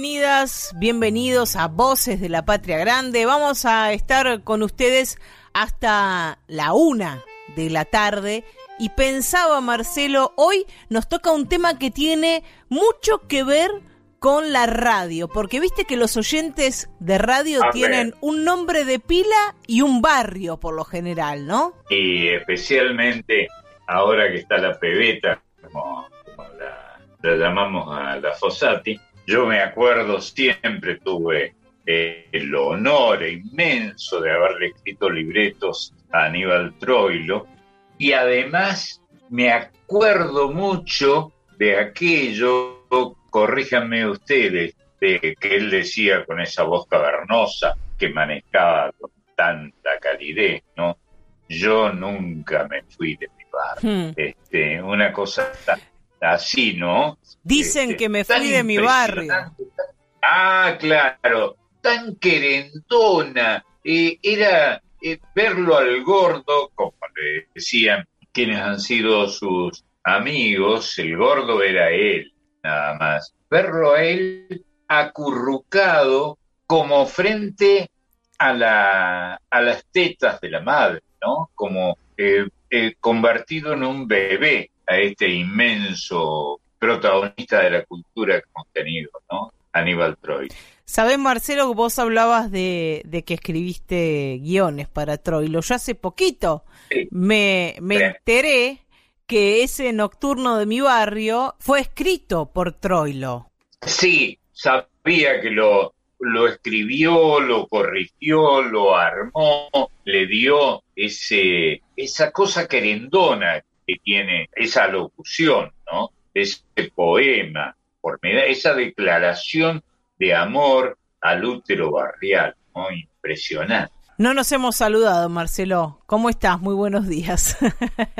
Bienvenidas, bienvenidos a Voces de la Patria Grande. Vamos a estar con ustedes hasta la una de la tarde. Y pensaba, Marcelo, hoy nos toca un tema que tiene mucho que ver con la radio, porque viste que los oyentes de radio tienen un nombre de pila y un barrio por lo general, ¿no? Y especialmente ahora que está la pebeta, como, la, la llamamos a la Fossati, yo me acuerdo, siempre tuve eh, el honor inmenso de haberle escrito libretos a Aníbal Troilo y además me acuerdo mucho de aquello, corríjanme ustedes, de que él decía con esa voz cavernosa que manejaba con tanta calidez, ¿no? Yo nunca me fui de mi barrio. Hmm. Este, una cosa así, ¿no? Dicen que me fui de mi barrio. Ah, claro, tan querendona. Eh, era eh, verlo al gordo, como le decían quienes han sido sus amigos, el gordo era él, nada más. Verlo a él acurrucado como frente a, la, a las tetas de la madre, ¿no? Como eh, convertido en un bebé a este inmenso protagonista de la cultura que hemos tenido, ¿no? Aníbal Troy. Sabés, Marcelo, vos hablabas de, que escribiste guiones para Troilo. Yo hace poquito me, me enteré que ese nocturno de mi barrio fue escrito por Troilo. Sí, sabía que lo, lo escribió, lo corrigió, lo armó, le dio ese, esa cosa querendona que tiene esa locución, ¿no? Ese poema, esa declaración de amor al útero barrial, ¿no? Impresionante. No nos hemos saludado, Marcelo. ¿Cómo estás? Muy buenos días.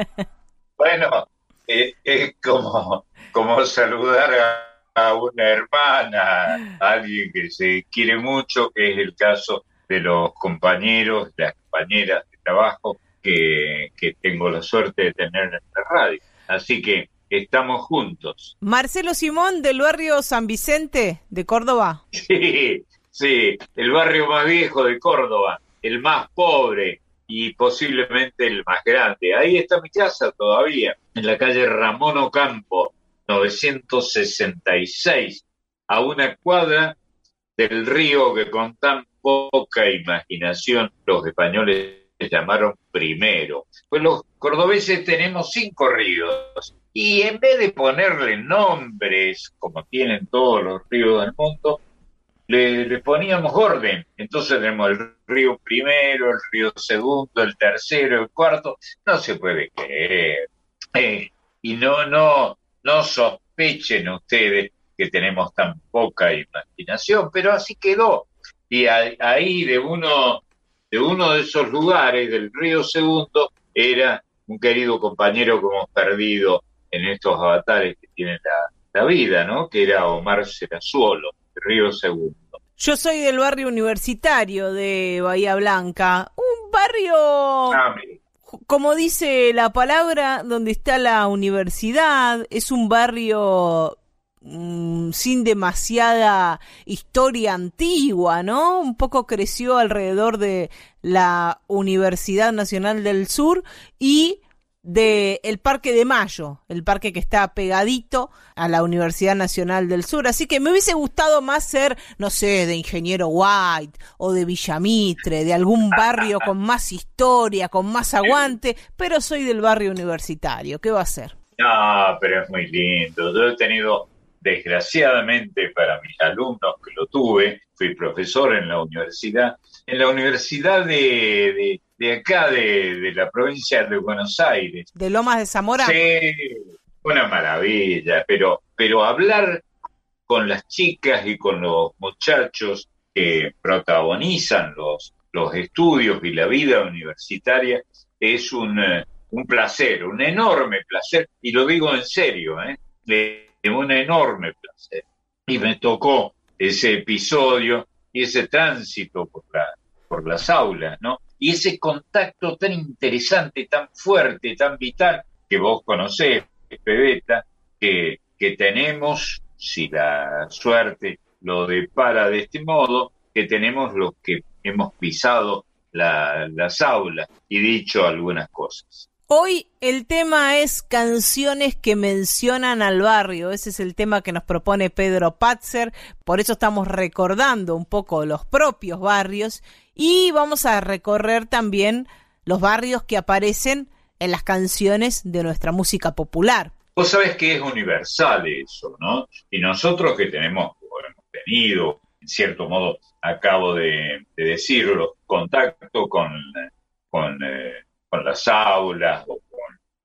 bueno, es como, como saludar a, una hermana, a alguien que se quiere mucho, que es el caso de los compañeros, las compañeras de trabajo que, tengo la suerte de tener en la radio. Así que estamos juntos. Marcelo Simón del barrio San Vicente de Córdoba. Sí, sí, el barrio más viejo de Córdoba, el más pobre y posiblemente el más grande. Ahí está mi casa todavía, en la calle Ramón Ocampo, 966, a una cuadra del río que con tan poca imaginación los españoles llamaron primero. Pues los cordobeses tenemos cinco ríos y en vez de ponerle nombres, como tienen todos los ríos del mundo, le, poníamos orden. Entonces tenemos el río primero, el río segundo, el tercero, el cuarto. No se puede creer. Eh, y no, no, no sospechen ustedes que tenemos tan poca imaginación, pero así quedó. Y ahí de uno de uno de esos lugares del río Segundo era un querido compañero que hemos perdido en estos avatares que tiene la, vida, ¿no? Que era Omar Serazuolo, del río Segundo. Yo soy del barrio universitario de Bahía Blanca, un barrio, ah, como dice la palabra, donde está la universidad, es un barrio Mm, sin demasiada historia antigua, ¿no? Un poco creció alrededor de la Universidad Nacional del Sur y de el Parque de Mayo, el parque que está pegadito a la Universidad Nacional del Sur. Así que me hubiese gustado más ser, no sé, de Ingeniero White o de Villamitre, de algún barrio con más historia, con más aguante, pero soy del barrio universitario. ¿Qué va a ser? No, pero es muy lindo. Yo he tenido desgraciadamente para mis alumnos que lo tuve, fui profesor en la universidad, en la universidad de, de, acá, de, la provincia de Buenos Aires. ¿De Lomas de Zamora? Sí, una maravilla, pero, pero hablar con las chicas y con los muchachos que protagonizan los, los estudios y la vida universitaria es un, eh, un placer, un enorme placer, y lo digo en serio, ¿eh? Un enorme placer. Y me tocó ese episodio y ese tránsito por, la, por las aulas, ¿no? Y ese contacto tan interesante, tan fuerte, tan vital, que vos conocés, Pebeta, que, que tenemos, si la suerte lo depara de este modo, que tenemos los que hemos pisado las aulas y dicho algunas cosas. Hoy el tema es canciones que mencionan al barrio. Ese es el tema que nos propone Pedro Patzer. Por eso estamos recordando un poco los propios barrios y vamos a recorrer también los barrios que aparecen en las canciones de nuestra música popular. Vos sabés que es universal eso, ¿no? Y nosotros que tenemos, hemos tenido, en cierto modo, acabo de, decirlo, contacto con, con eh, con las aulas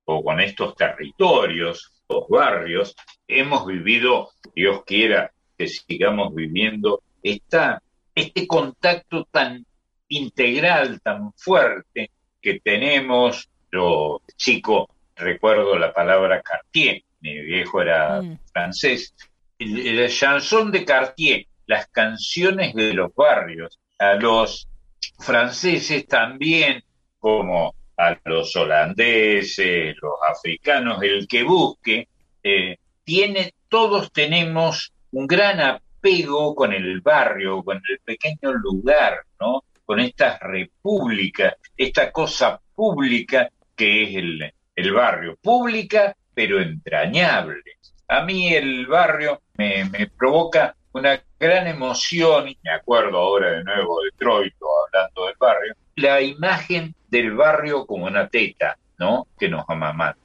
o con, estos territorios, los barrios, hemos vivido, Dios quiera que sigamos viviendo, esta, este contacto tan integral, tan fuerte que tenemos. Yo, chico, recuerdo la palabra Cartier, mi viejo era mm. francés, el, el chanson de Cartier, las canciones de los barrios, a los franceses también, como a los holandeses, los africanos, el que busque, eh, tiene, todos tenemos un gran apego con el barrio, con el pequeño lugar, ¿no? Con esta república, esta cosa pública que es el, el barrio, pública pero entrañable. A mí el barrio me, me provoca una gran emoción, y me acuerdo ahora de nuevo de Troilo hablando del barrio, la imagen del barrio como una teta, ¿no? Que nos amamanta.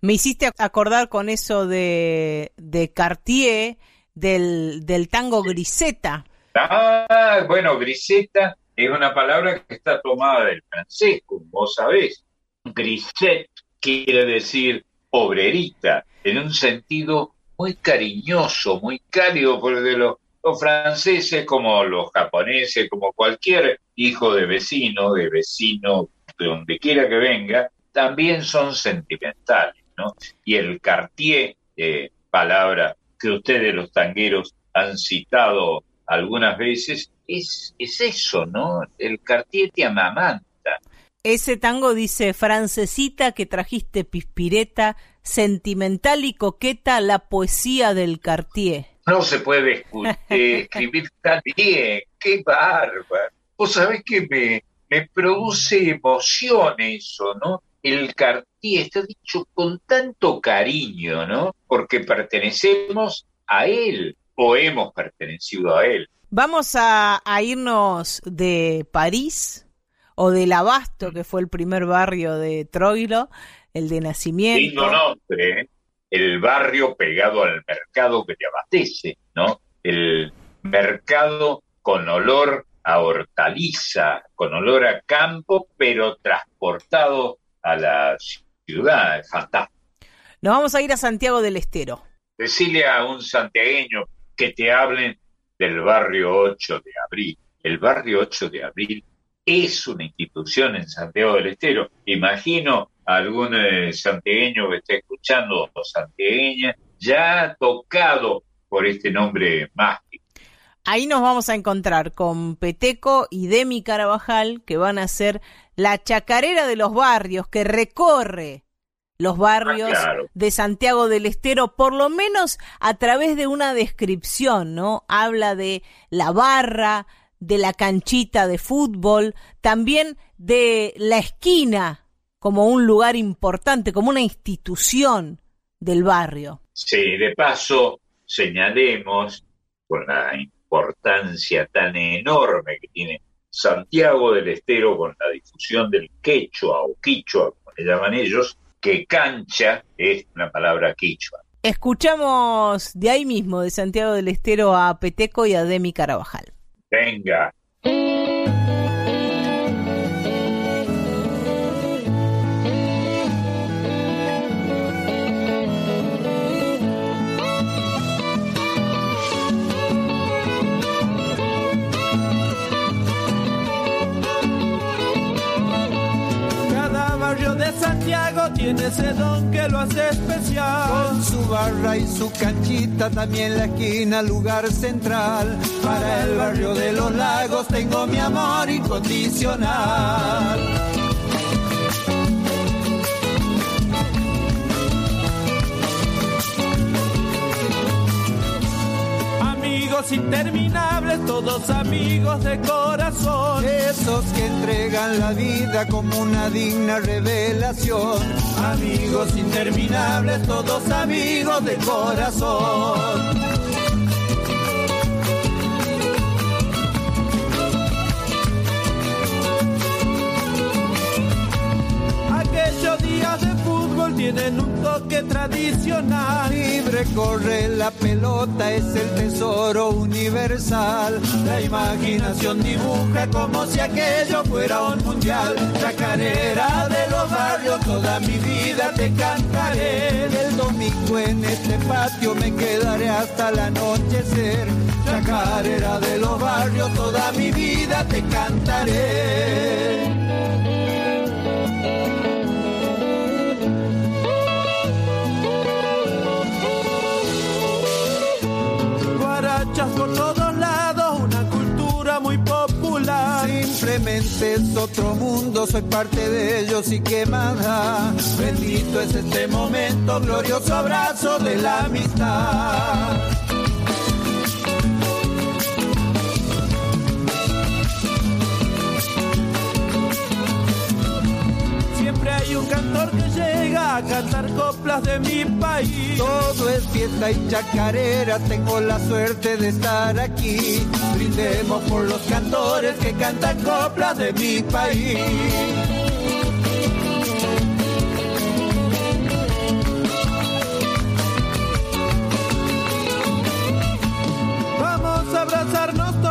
Me hiciste acordar con eso de, de Cartier, del, del tango griseta. Ah, bueno, griseta es una palabra que está tomada del francés, como vos sabés. Grisette quiere decir obrerita, en un sentido muy cariñoso, muy cálido, porque los los franceses como los japoneses, como cualquier hijo de vecino, de vecino, de donde quiera que venga, también son sentimentales, ¿no? Y el Cartier, eh, palabra que ustedes los tangueros han citado algunas veces, es, es eso, ¿no? El Cartier te amamanta. Ese tango dice, francesita que trajiste pispireta, sentimental y coqueta la poesía del Cartier no se puede escribir tan bien, qué bárbaro. Vos sabés que me, me produce emoción eso, ¿no? El Cartier está dicho con tanto cariño, ¿no? Porque pertenecemos a él o hemos pertenecido a él. Vamos a, irnos de París o del Abasto, que fue el primer barrio de Troilo, el de nacimiento. Lindo nombre, ¿eh? el barrio pegado al mercado que te abastece, ¿no? El mercado con olor a hortaliza, con olor a campo, pero transportado a la ciudad, es fantástico. Nos vamos a ir a Santiago del Estero. Decirle a un santiagueño que te hablen del barrio 8 de abril. El barrio 8 de abril es una institución en Santiago del Estero. Imagino algún eh, santiagueño que esté escuchando o santiagueña ya tocado por este nombre mágico. Ahí nos vamos a encontrar con Peteco y Demi Carabajal, que van a ser la chacarera de los barrios, que recorre los barrios ah, de Santiago del Estero, por lo menos a través de una descripción, ¿no? Habla de la barra, de la canchita de fútbol, también de la esquina como un lugar importante, como una institución del barrio. Sí, de paso señalemos con la importancia tan enorme que tiene Santiago del Estero con la difusión del quechua o quichua, como le llaman ellos, que cancha es una palabra quichua. Escuchamos de ahí mismo, de Santiago del Estero, a Peteco y a Demi Carabajal. Venga. Santiago tiene ese don que lo hace especial. Con su barra y su canchita, también la esquina, lugar central. Para el barrio de los lagos tengo mi amor incondicional. Amigos interminables, todos amigos de corazón. Esos que entregan la vida como una digna revelación. Amigos interminables, todos amigos de corazón. Tienen un toque tradicional. Libre corre la pelota, es el tesoro universal. La imaginación dibuja como si aquello fuera un mundial. Chacarera de los barrios, toda mi vida te cantaré. El domingo en este patio me quedaré hasta el anochecer. Chacarera de los barrios, toda mi vida te cantaré. Por todos lados, una cultura muy popular. Simplemente es otro mundo, soy parte de ellos y qué más da. Bendito es este momento, glorioso abrazo de la amistad. Siempre hay un cantor que a cantar coplas de mi país. Todo es fiesta y chacarera, tengo la suerte de estar aquí. Brindemos por los cantores que cantan coplas de mi país. Vamos a abrazarnos todos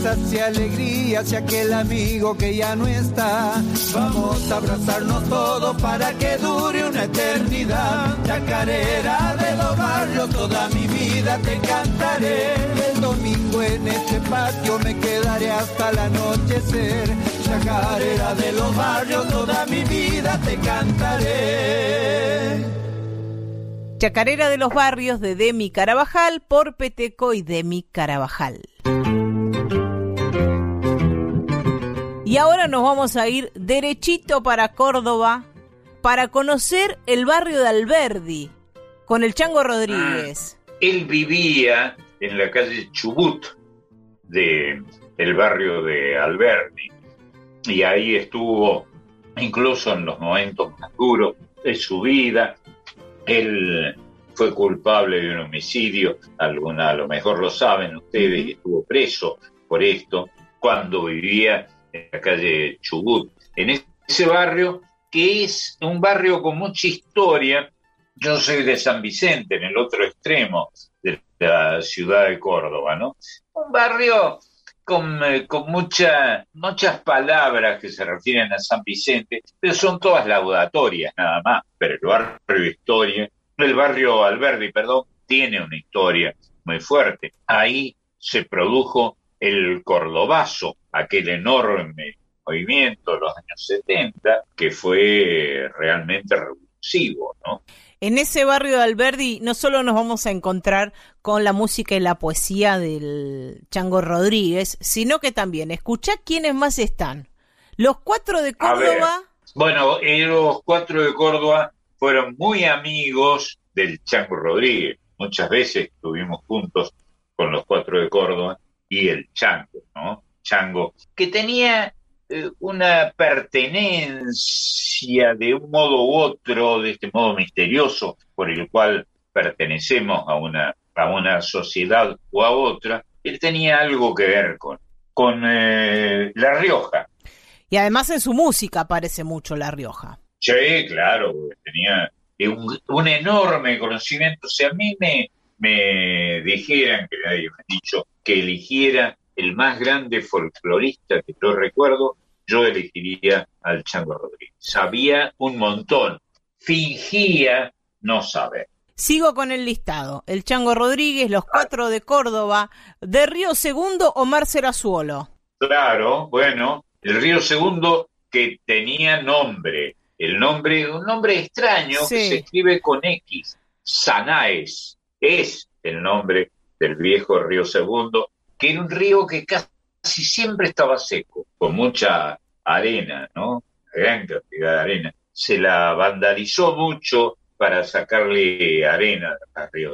tristeza se alegría hacia aquel amigo que ya no está. Vamos a abrazarnos todos para que dure una eternidad. Chacarera de los barrios, toda mi vida te cantaré. El domingo en este patio me quedaré hasta el anochecer. Chacarera de los barrios, toda mi vida te cantaré. Chacarera de los Barrios de Demi Carabajal por Peteco y Demi Carabajal. Y ahora nos vamos a ir derechito para Córdoba para conocer el barrio de Alberdi con el Chango Rodríguez. Ah, él vivía en la calle Chubut de el barrio de Alberdi y ahí estuvo incluso en los momentos más duros de su vida él fue culpable de un homicidio, alguna a lo mejor lo saben ustedes, y estuvo preso por esto cuando vivía en la calle Chubut, en ese barrio que es un barrio con mucha historia. Yo soy de San Vicente, en el otro extremo de la ciudad de Córdoba, ¿no? Un barrio con, eh, con muchas palabras que se refieren a San Vicente, pero son todas laudatorias nada más. Pero el barrio Historia, el barrio Alberdi, perdón, tiene una historia muy fuerte. Ahí se produjo el Cordobazo, aquel enorme movimiento de los años 70 que fue realmente revulsivo, ¿no? En ese barrio de Alberdi no solo nos vamos a encontrar con la música y la poesía del Chango Rodríguez, sino que también escucha quiénes más están. Los cuatro de Córdoba. Bueno, eh, los cuatro de Córdoba fueron muy amigos del Chango Rodríguez. Muchas veces estuvimos juntos con los cuatro de Córdoba y el Chango, ¿no? Chango, que tenía eh, una pertenencia de un modo u otro, de este modo misterioso por el cual pertenecemos a una, a una sociedad o a otra, él tenía algo que ver con, con eh, La Rioja. Y además en su música aparece mucho La Rioja. Sí, claro, tenía un, enorme conocimiento. Si a mí me, me dijeran, que nadie me ha dicho, que eligiera el más grande folclorista que yo recuerdo, yo elegiría al Chango Rodríguez. Sabía un montón, fingía no saber. Sigo con el listado. El Chango Rodríguez, los cuatro de Córdoba, de Río Segundo, Omar Serazuolo. Claro, bueno, el Río Segundo que tenía nombre, el nombre, un nombre extraño que se escribe con X, Sanaes, es el nombre del viejo Río Segundo, que era un río que casi siempre estaba seco, con mucha arena, ¿no? Gran cantidad de arena. Se la vandalizó mucho para sacarle arena a Río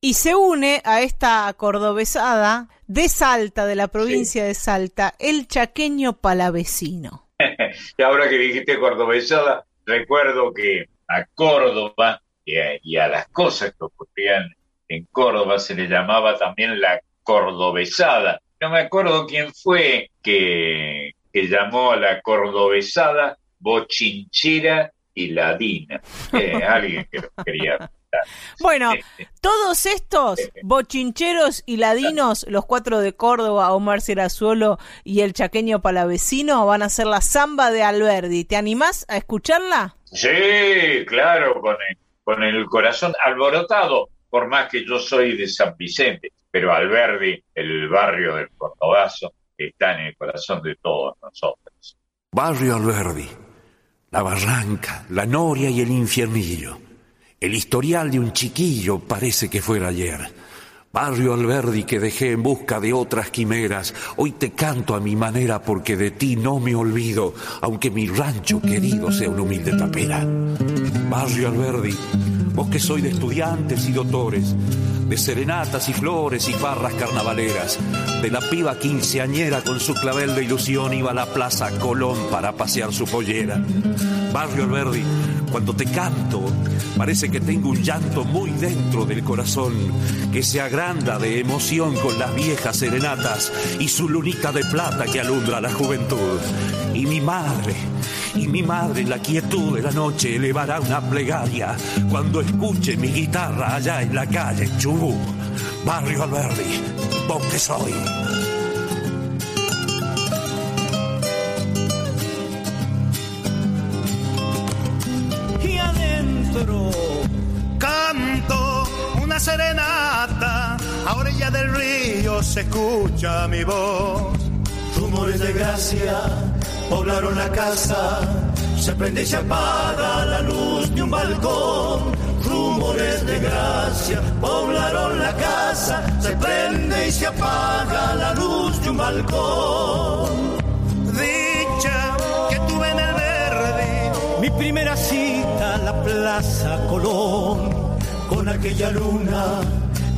Y se une a esta cordobesada de Salta, de la provincia de Salta, el chaqueño palavecino. y ahora que dijiste cordobesada, recuerdo que a Córdoba y a, las cosas que ocurrían en Córdoba se le llamaba también la cordobesada. No me acuerdo quién fue que, que llamó a la cordobesada bochinchera y ladina. Eh, alguien que lo quería. Bueno, todos estos bochincheros y ladinos, los cuatro de Córdoba, Omar Serazuelo y el chaqueño palavecino, van a hacer la samba de Alberdi. ¿Te animás a escucharla? Sí, claro, con el, con el corazón alborotado, por más que yo soy de San Vicente, pero Alberdi, el barrio del Cordobazo, está en el corazón de todos nosotros. Barrio Alberdi la barranca, la noria y el infiernillo. El historial de un chiquillo parece que fuera ayer. Barrio Alberdi que dejé en busca de otras quimeras, hoy te canto a mi manera porque de ti no me olvido, aunque mi rancho querido sea una humilde tapera. Barrio Alberdi, vos que soy de estudiantes y doctores, de serenatas y flores y farras carnavaleras, de la piba quinceañera con su clavel de ilusión iba a la plaza Colón para pasear su pollera. Barrio Alberdi, cuando te canto, parece que tengo un llanto muy dentro del corazón, que se agranda de emoción con las viejas serenatas y su lunita de plata que alumbra la juventud. Y mi madre, y mi madre en la quietud de la noche elevará una plegaria cuando escuche mi guitarra allá en la calle Chubú, Barrio Alberdi, vos soy. Y adentro canto una serenata, a orilla del río se escucha mi voz. Rumores de gracia poblaron la casa, se prende y se apaga la luz de un balcón. Rumores de gracia poblaron la casa, se prende y se apaga la luz de un balcón. Dicha que tuve en el verde, mi primera cita, la Plaza Colón, con aquella luna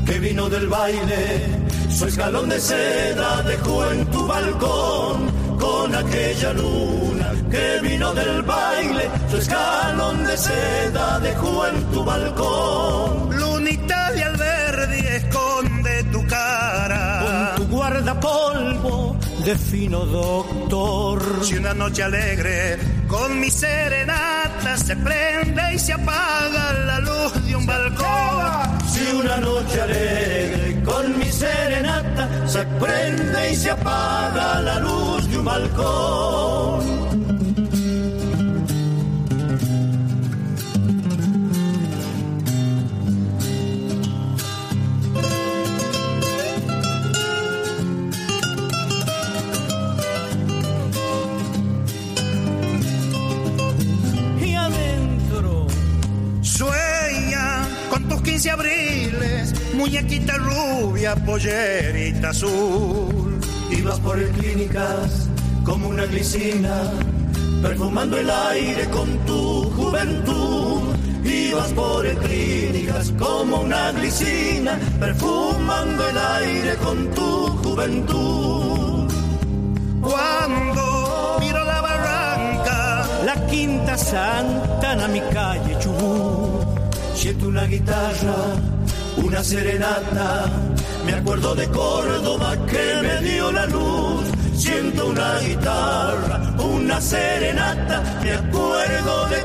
que vino del baile, su escalón de seda dejó en tu balcón con aquella luna que vino del baile, su escalón de seda dejó en tu balcón. Lunita de Alberdi esconde tu cara, con tu guardapolvo de fino doctor. Si una noche alegre con mi serenata se prende y se apaga la luz de un balcón. Si una noche alegre con mi serenata se prende y se apaga la luz de un balcón. Muñequita rubia, pollerita azul. Ibas por el clínicas como una glicina, perfumando el aire con tu juventud. Ibas por el clínicas como una glicina, perfumando el aire con tu juventud. Cuando miro la barranca, la quinta santa en mi calle Chubut Siento una guitarra, una serenata. Me acuerdo de Córdoba que me dio la luz. Siento una guitarra, una serenata. Me acuerdo de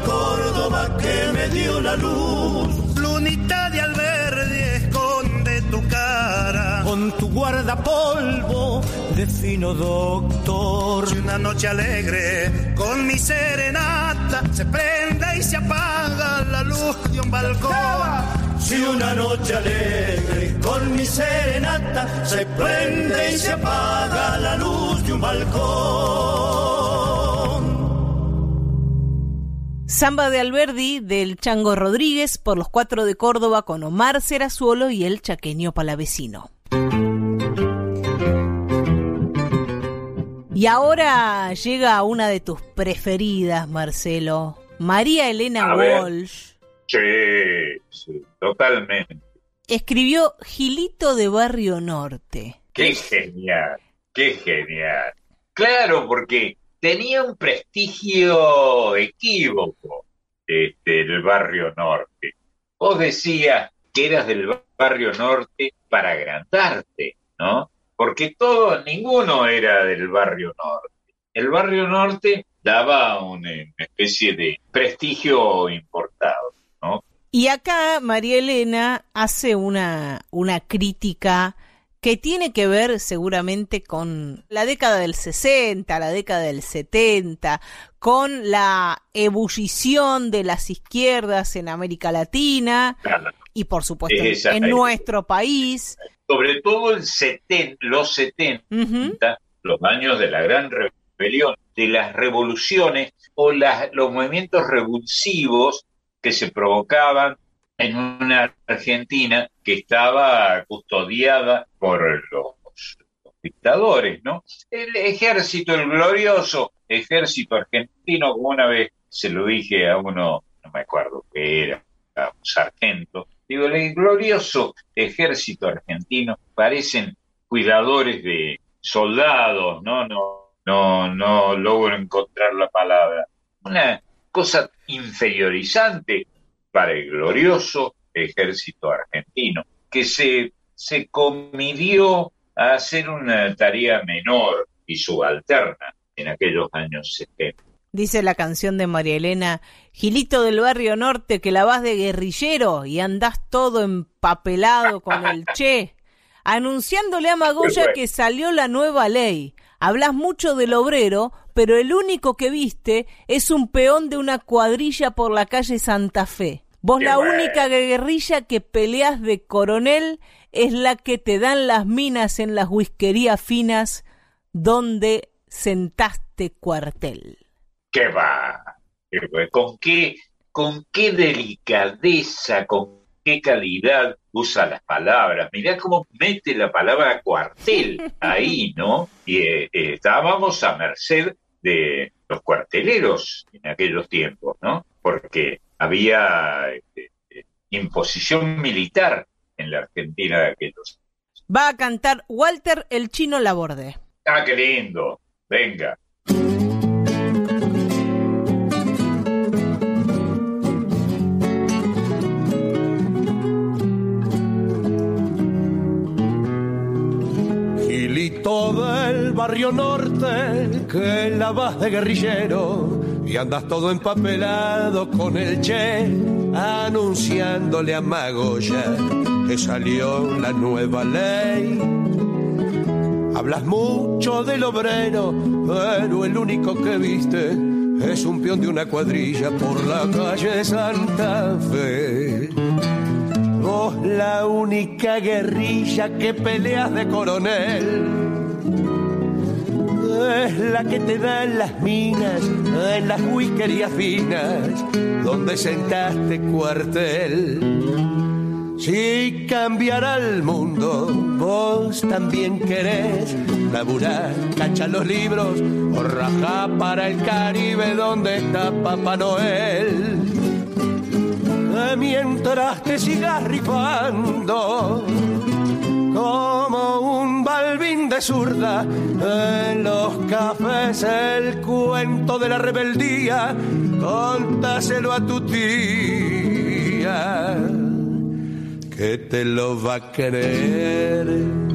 la luz. Lunita de Alberdi esconde tu cara. Con tu guardapolvo de fino doctor. Una noche alegre con mi serenata se prende y se apaga la luz de un balcón. Si una noche alegre con mi serenata se prende y se apaga la luz de un balcón. Samba de Alberdi del Chango Rodríguez por los cuatro de Córdoba con Omar Serazuolo y el chaqueño palavecino. Y ahora llega una de tus preferidas, Marcelo. María Elena Walsh. Sí, sí, totalmente. Escribió Gilito de Barrio Norte. Qué genial, qué genial. Claro, porque tenía un prestigio equívoco este, el barrio norte. Vos decías que eras del barrio norte para agrandarte, ¿no? Porque todo, ninguno era del barrio norte. El barrio norte daba una especie de prestigio importado. Y acá María Elena hace una, una crítica que tiene que ver seguramente con la década del 60, la década del 70, con la ebullición de las izquierdas en América Latina y por supuesto en nuestro país. Sobre todo el los 70, los años de la gran rebelión, de las revoluciones o las, los movimientos revulsivos que se provocaban en una Argentina que estaba custodiada por los, dictadores, ¿no? El ejército, el glorioso ejército argentino, una vez se lo dije a uno, no me acuerdo qué era, a un sargento, digo, el glorioso ejército argentino parecen cuidadores de soldados, ¿no? No, no, no logro encontrar la palabra. Una cosa inferiorizante para el glorioso ejército argentino, que se, se comidió a hacer una tarea menor y subalterna en aquellos años 70. Dice la canción de María Elena, Gilito del barrio norte que la vas de guerrillero y andás todo empapelado con el che, anunciándole a Magoya que salió la nueva ley. Hablas mucho del obrero, pero el único que viste es un peón de una cuadrilla por la calle Santa Fe. Vos la única guerrilla que peleas de coronel es la que te dan las minas en las whiskerías finas donde sentaste cuartel. ¿Qué va? ¿Con qué, con qué delicadeza, con qué calidad usa las palabras? Mirá cómo mete la palabra cuartel ahí, ¿no? Y eh, eh, estábamos a merced de los cuarteleros en aquellos tiempos, ¿no? Porque había este, imposición militar en la Argentina de aquellos. Va a cantar Walter el Chino Laborde. Ah, qué lindo. Venga. Todo el barrio norte que la vas de guerrillero y andas todo empapelado con el che anunciándole a Magoya que salió la nueva ley. Hablas mucho del obrero, pero el único que viste es un peón de una cuadrilla por la calle Santa Fe. Vos la única guerrilla que peleas de coronel es la que te dan las minas en las whiskerías finas donde sentaste cuartel. Si cambiará el mundo, vos también querés laburar, cacha los libros o raja para el Caribe donde está Papá Noel. Mientras te sigas rifando como un balbín de zurda en los cafés el cuento de la rebeldía. Contáselo a tu tía que te lo va a querer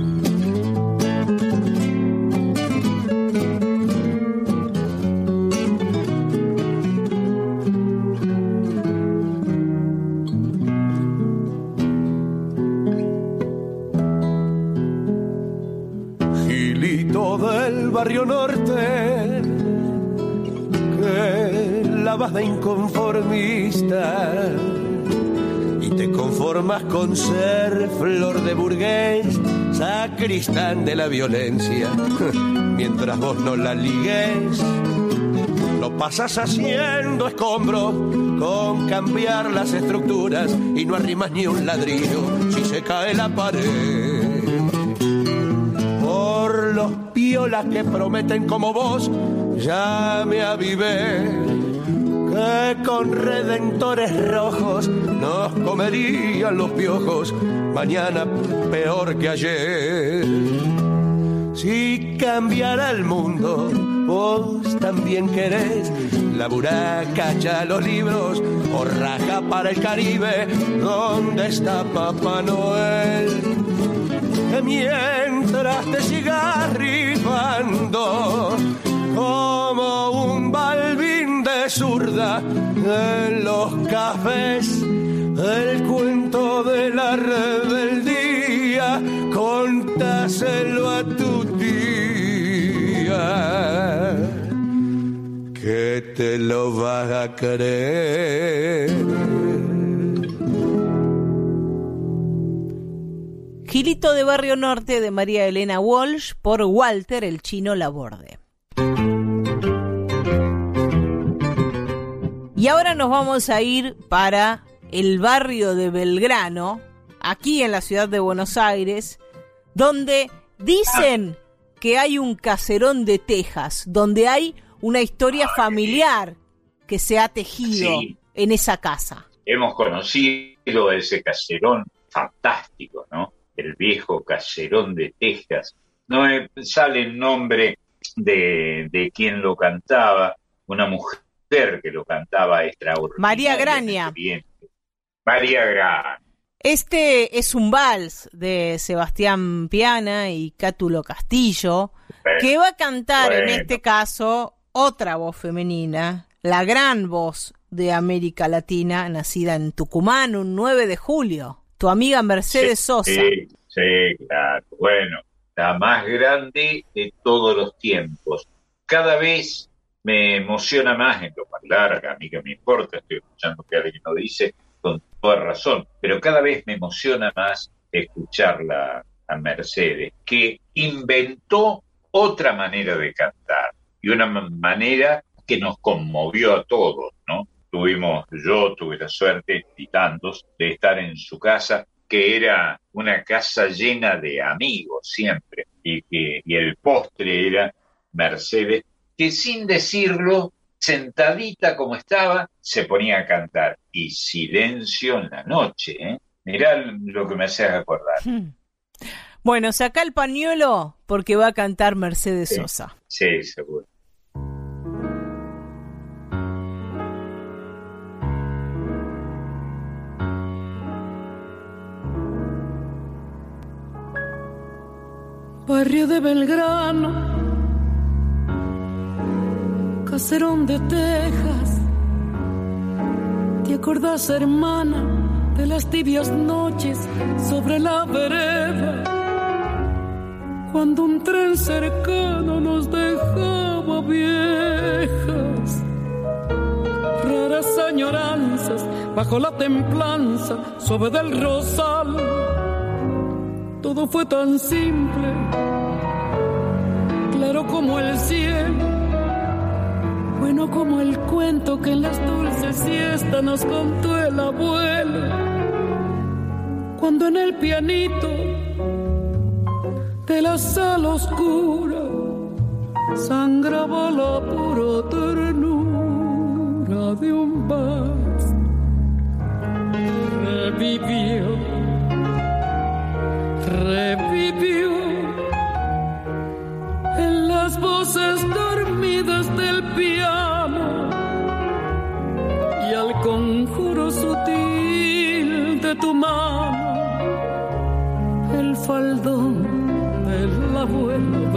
barrio norte que la vas de inconformista y te conformas con ser flor de burgués, sacristán de la violencia, mientras vos no la ligues. Lo pasas haciendo escombros con cambiar las estructuras y no arrimas ni un ladrillo si se cae la pared. Los piolas que prometen como vos, ya me avivé que con redentores rojos nos comerían los piojos, mañana peor que ayer. Si cambiara el mundo, vos también querés laburar, cacha los libros o raja para el Caribe, ¿dónde está Papá Noel? Que mientras te siga en los cafés, el cuento de la rebeldía, contáselo a tu tía, que te lo vas a creer. Gilito de Barrio Norte de María Elena Walsh por Walter el Chino Laborde. Y ahora nos vamos a ir para el barrio de Belgrano, aquí en la ciudad de Buenos Aires, donde dicen que hay un caserón de Texas, donde hay una historia familiar que se ha tejido en esa casa. Hemos conocido ese caserón fantástico, ¿no? El viejo caserón de Texas. No sale el nombre de, de quien lo cantaba, una mujer que lo cantaba extraordinario. María Graña. María Graña. Este es un vals de Sebastián Piana y Cátulo Castillo, que va a cantar en este caso otra voz femenina, la gran voz de América Latina, nacida en Tucumán un 9 de julio, tu amiga Mercedes Sosa. Sí, sí, claro. Bueno, la más grande de todos los tiempos. Cada vez me emociona más en lo más larga, a mí que me importa, estoy escuchando que alguien lo dice con toda razón, pero cada vez me emociona más escucharla a Mercedes, que inventó otra manera de cantar y una manera que nos conmovió a todos, ¿no? Tuvimos, yo tuve la suerte y tantos de estar en su casa, que era una casa llena de amigos siempre, y, que, y el postre era Mercedes que sin decirlo, sentadita como estaba, se ponía a cantar. Y silencio en la noche, ¿eh? Mirá lo que me hace acordar. Hmm. Bueno, saca el pañuelo porque va a cantar Mercedes Sosa. Sí, seguro. Barrio de Belgrano de Texas. ¿Te acordás, hermana, de las tibias noches sobre la vereda? Cuando un tren cercano nos dejaba viejas. Raras añoranzas bajo la templanza suave del rosal. Todo fue tan simple, claro como el cielo bueno como el cuento que en las dulces siestas nos contó el abuelo. Cuando en el pianito de la sala oscura sangraba la pura ternura de un vals. Revivió, revivió en las voces dormidas del piano. Y al conjuro sutil de tu mano el faldón del abuelo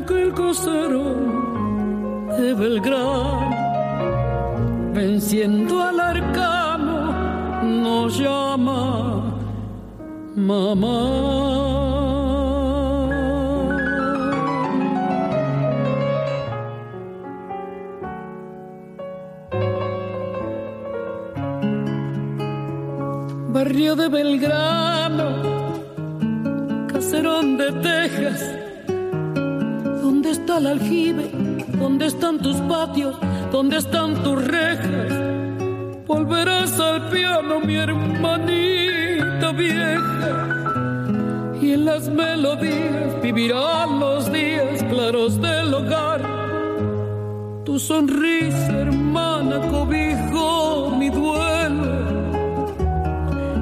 aquel cosero de Belgrano, venciendo al arcano, nos llama mamá. barrio de Belgrano, caserón de Texas. ¿Dónde está el aljibe? ¿Dónde están tus patios? ¿Dónde están tus rejas? Volverás al piano, mi hermanita vieja. Y en las melodías vivirán los días claros del hogar. Tu sonrisa, hermana, cobijó mi duelo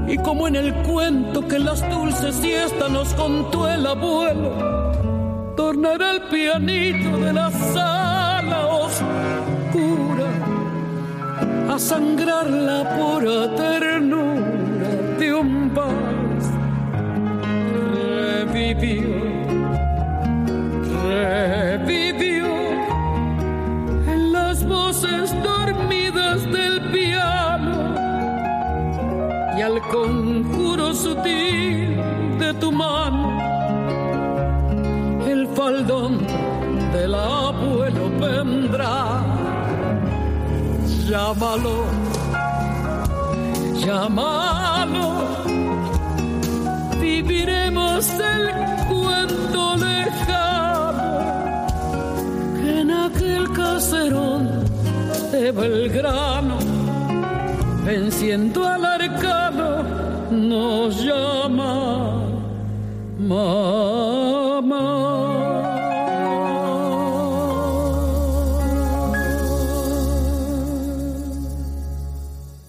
y como en el cuento que las dulces siestas nos contó el abuelo, tornará el pianito de la sala oscura a sangrar la pura ternura de un vals. Revivió, revivió en las voces dormidas del piano y al conjuro sutil de tu mano, Llámalo, llámalo, viviremos el cuento lejano que en aquel caserón de Belgrano venciendo al arcano, nos llama mamá.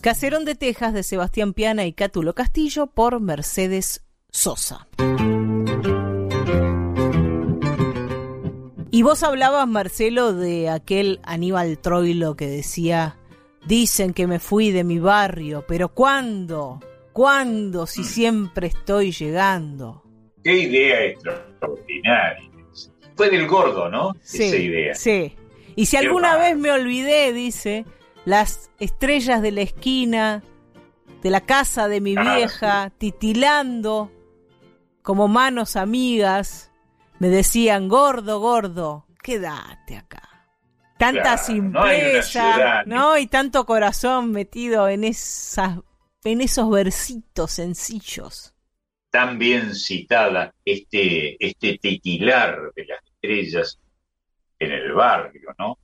Caserón de Texas de Sebastián Piana y Cátulo Castillo por Mercedes Sosa. Y vos hablabas, Marcelo, de aquel Aníbal Troilo que decía Dicen que me fui de mi barrio, pero ¿cuándo? ¿Cuándo si siempre estoy llegando? Qué idea extraordinaria. Fue del gordo, ¿no? Sí, Esa idea. Sí. Y si alguna vez me olvidé, dice, las estrellas de la esquina, de la casa de mi vieja, titilando como manos amigas, me decían, gordo, gordo, quédate acá. Tanta Claro, no simpleza, ciudad, ¿no? Y tanto corazón metido en esas, en esos versitos sencillos. Tan bien citada este, este titilar de las estrellas en el barrio, ¿no?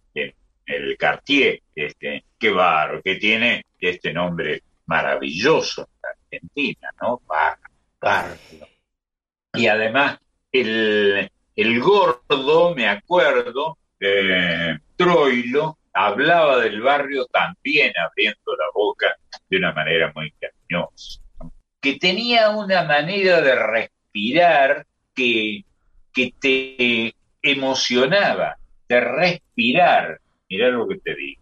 El Cartier, este, qué barrio, que tiene este nombre maravilloso en Argentina, ¿no? Bar-. Y además, el, el gordo, me acuerdo, eh, Troilo, hablaba del barrio también abriendo la boca de una manera muy cariñosa, que tenía una manera de respirar que, que te emocionaba, de respirar. Mirá lo que te digo.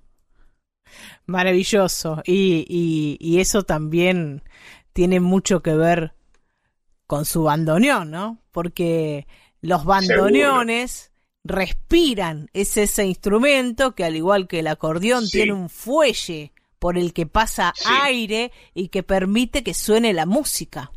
Maravilloso. Y, y, y eso también tiene mucho que ver con su bandoneón, ¿no? Porque los bandoneones respiran. Es ese instrumento que al igual que el acordeón Sí. tiene un fuelle por el que pasa Sí. aire y que permite que suene la música.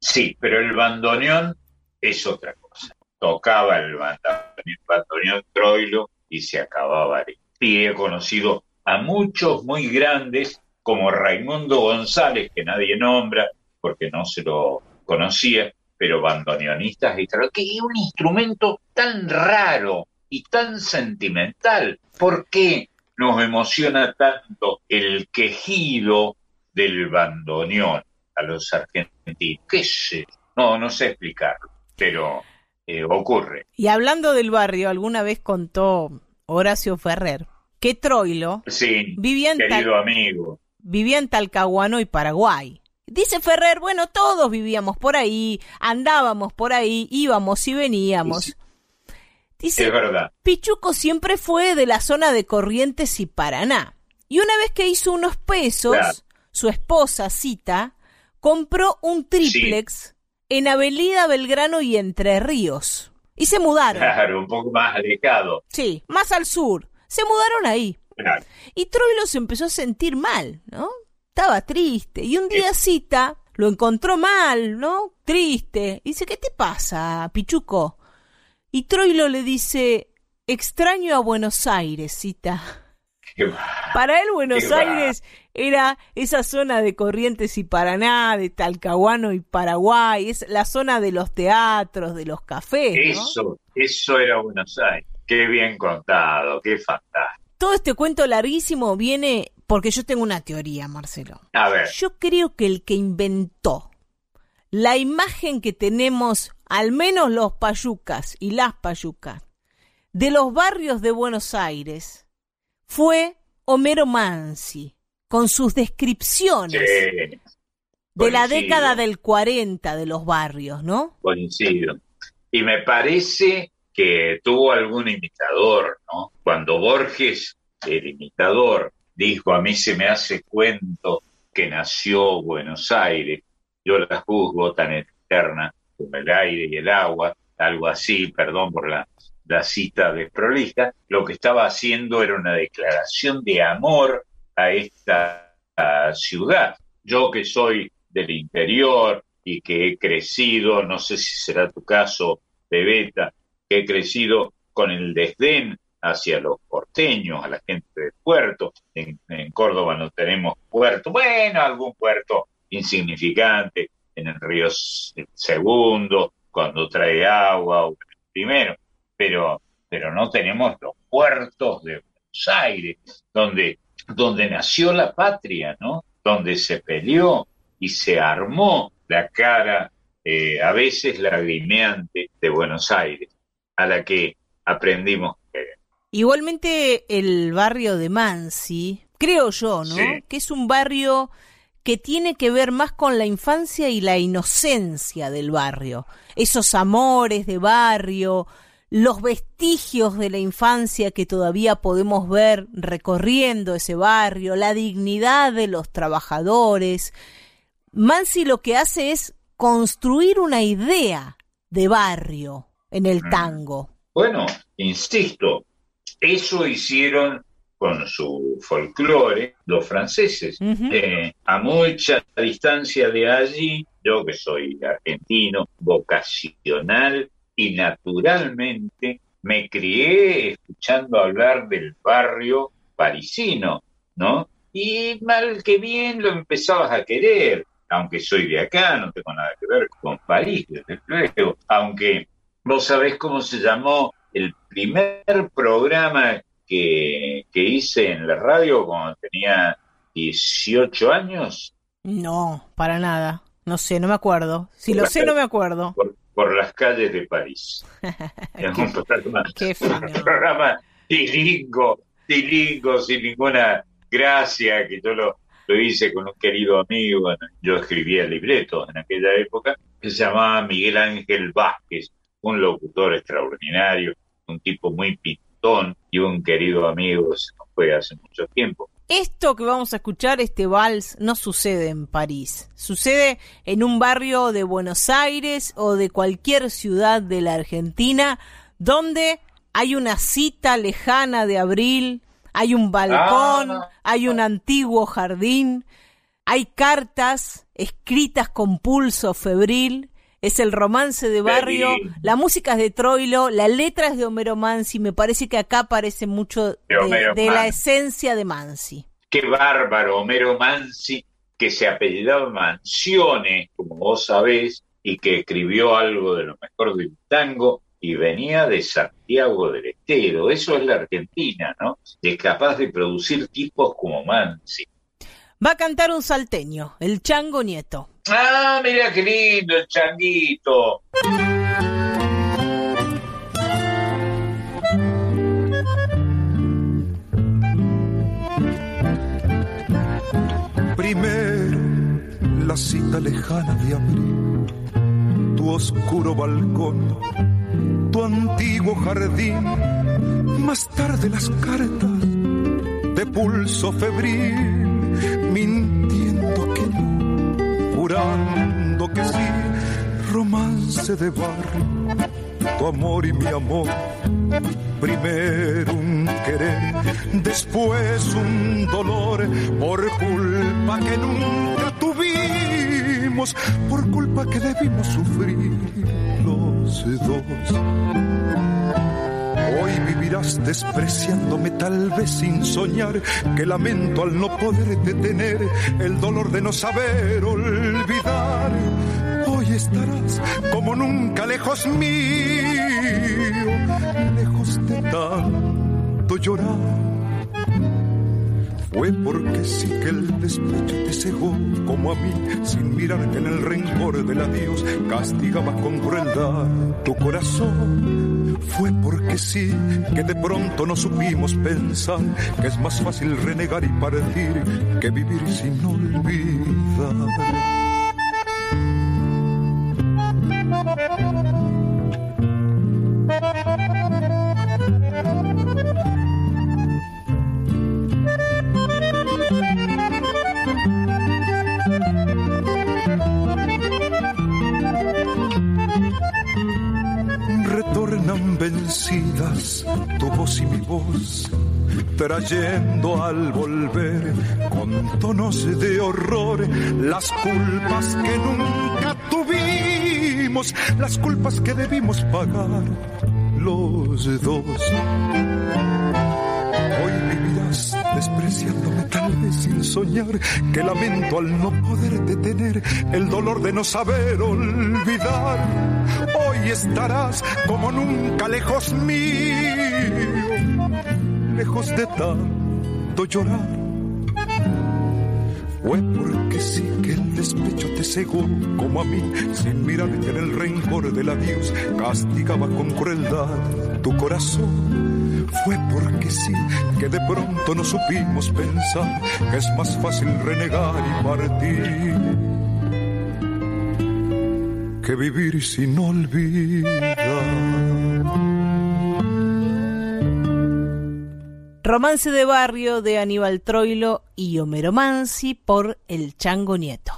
Sí, pero el bandoneón es otra cosa. Tocaba el bandoneón, bandoneón Troilo y se acababa ahí. Y he conocido a muchos muy grandes como Raimundo González, que nadie nombra porque no se lo conocía, pero bandoneonistas extraordinarios, que es un instrumento tan raro y tan sentimental. ¿Por qué nos emociona tanto el quejido del bandoneón a los argentinos? ¿Qué sé? No, no sé explicarlo, pero eh, ocurre. Y hablando del barrio, alguna vez contó Horacio Ferrer que Troilo Sí, vivía en, Tal- amigo. vivía en Talcahuano y Paraguay. Dice Ferrer, bueno, todos vivíamos por ahí, andábamos por ahí, íbamos y veníamos. Dice, Es verdad. Pichuco siempre fue de la zona de Corrientes y Paraná. Y una vez que hizo unos pesos, Claro. su esposa, Cita, compró un triplex en Avenida Belgrano y Entre Ríos. Y se mudaron. Claro, un poco más alejado. Sí, más al sur. Se mudaron ahí. Y Troilo se empezó a sentir mal, ¿no? Estaba triste. Y un día Cita lo encontró mal, ¿no? Triste. Y dice, ¿qué te pasa, Pichuco? Y Troilo le dice, extraño a Buenos Aires, Cita. Para él Buenos Aires era esa zona de Corrientes y Paraná, de Talcahuano y Paraguay, es la zona de los teatros, de los cafés. Eso, eso era Buenos Aires. Qué bien contado, qué fantástico. Todo este cuento larguísimo viene porque yo tengo una teoría, Marcelo. A ver. Yo creo que el que inventó la imagen que tenemos, al menos los payucas y las payucas, de los barrios de Buenos Aires, fue Homero Mansi, con sus descripciones de la década del 40 de los barrios, ¿no? Coincido. Y me parece que tuvo algún imitador, ¿no? Cuando Borges, el imitador, dijo, a mí se me hace cuento que nació Buenos Aires, yo la juzgo tan eterna como el aire y el agua, algo así, perdón por la la cita de Prolija, lo que estaba haciendo era una declaración de amor a esta ciudad. Yo que soy del interior y que he crecido, no sé si será tu caso, Bebeta, que he crecido con el desdén hacia los porteños, a la gente del puerto. En, en Córdoba no tenemos puerto, bueno, algún puerto insignificante en el río Segundo, cuando trae agua, o primero, pero, pero no tenemos los puertos de Buenos Aires, donde, donde nació la patria, ¿no? Donde se peleó y se armó la cara, eh, a veces lagrimeante, de Buenos Aires, a la que aprendimos Igualmente el barrio de Mansi, creo yo, ¿no? Que es un barrio que tiene que ver más con la infancia y la inocencia del barrio. Esos amores de barrio, los vestigios de la infancia que todavía podemos ver recorriendo ese barrio, la dignidad de los trabajadores. Mansi lo que hace es construir una idea de barrio en el mm. tango. Bueno, insisto, eso hicieron con su folclore los franceses. Eh, a mucha distancia de allí, yo que soy argentino, vocacional, y naturalmente me crié escuchando hablar del barrio parisino, ¿no? Y mal que bien lo empezabas a querer, aunque soy de acá, no tengo nada que ver con París, desde luego, aunque vos sabés cómo se llamó el primer programa que, que hice en la radio cuando tenía 18 años. No, para nada. No sé, no me acuerdo. Si lo sé, no me acuerdo por las calles de París. es un programa, un programa tilingo, tilingo, sin ninguna gracia, que yo lo, lo hice con un querido amigo, yo escribía el libreto en aquella época, que se llamaba Miguel Ángel Vázquez, un locutor extraordinario, un tipo muy pintón y un querido amigo, se nos fue hace mucho tiempo. Esto que vamos a escuchar, este vals, no sucede en París. Sucede en un barrio de Buenos Aires o de cualquier ciudad de la Argentina donde hay una cita lejana de abril, hay un balcón, ah. hay un antiguo jardín, hay cartas escritas con pulso febril, es el romance de barrio, la música es de Troilo, la letra es de Homero Mansi, me parece que acá aparece mucho de, la esencia de Mansi. Qué bárbaro, Homero Mansi, que se apellidaba Mansione, como vos sabés, y que escribió algo de lo mejor del tango y venía de Santiago del Estero. Eso es la Argentina, ¿no? Es capaz de producir tipos como Mansi. Va a cantar un salteño, el Chango Nieto. Ah, mira qué lindo el changuito. Primero, la cita lejana de abril, tu oscuro balcón, tu antiguo jardín, más tarde las cartas de pulso febril, mintiendo que no, jurando que sí, romance de barrio tu amor y mi amor. Primero un querer, después un dolor, por culpa que nunca tuvimos, por culpa que debimos sufrir los dos. Hoy vivirás despreciándome tal vez sin soñar que lamento al no poder detener el dolor de no saber olvidar estarás como nunca lejos mío, lejos de tanto llorar. Fue porque sí que el despecho te cegó como a mí, sin mirar que en el rencor del adiós castigaba con crueldad tu corazón. Fue porque sí que de pronto no supimos pensar que es más fácil renegar y partir que vivir sin olvidar. Tu voz y mi voz trayendo al volver con tonos de horror las culpas que nunca tuvimos, las culpas que debimos pagar los dos. Hoy vivirás despreciándome tal vez sin soñar que lamento al no poder detener el dolor de no saber olvidar. Hoy estarás como nunca lejos mío lejos de tanto llorar. Fue porque sí que el despecho te cegó como a mí, sin mirar que en el rencor del adiós castigaba con crueldad tu corazón. Fue porque sí que de pronto no supimos pensar que es más fácil renegar y partir que vivir sin olvidar. Romance de barrio de Aníbal Troilo y Homero Mansi por El Chango Nieto.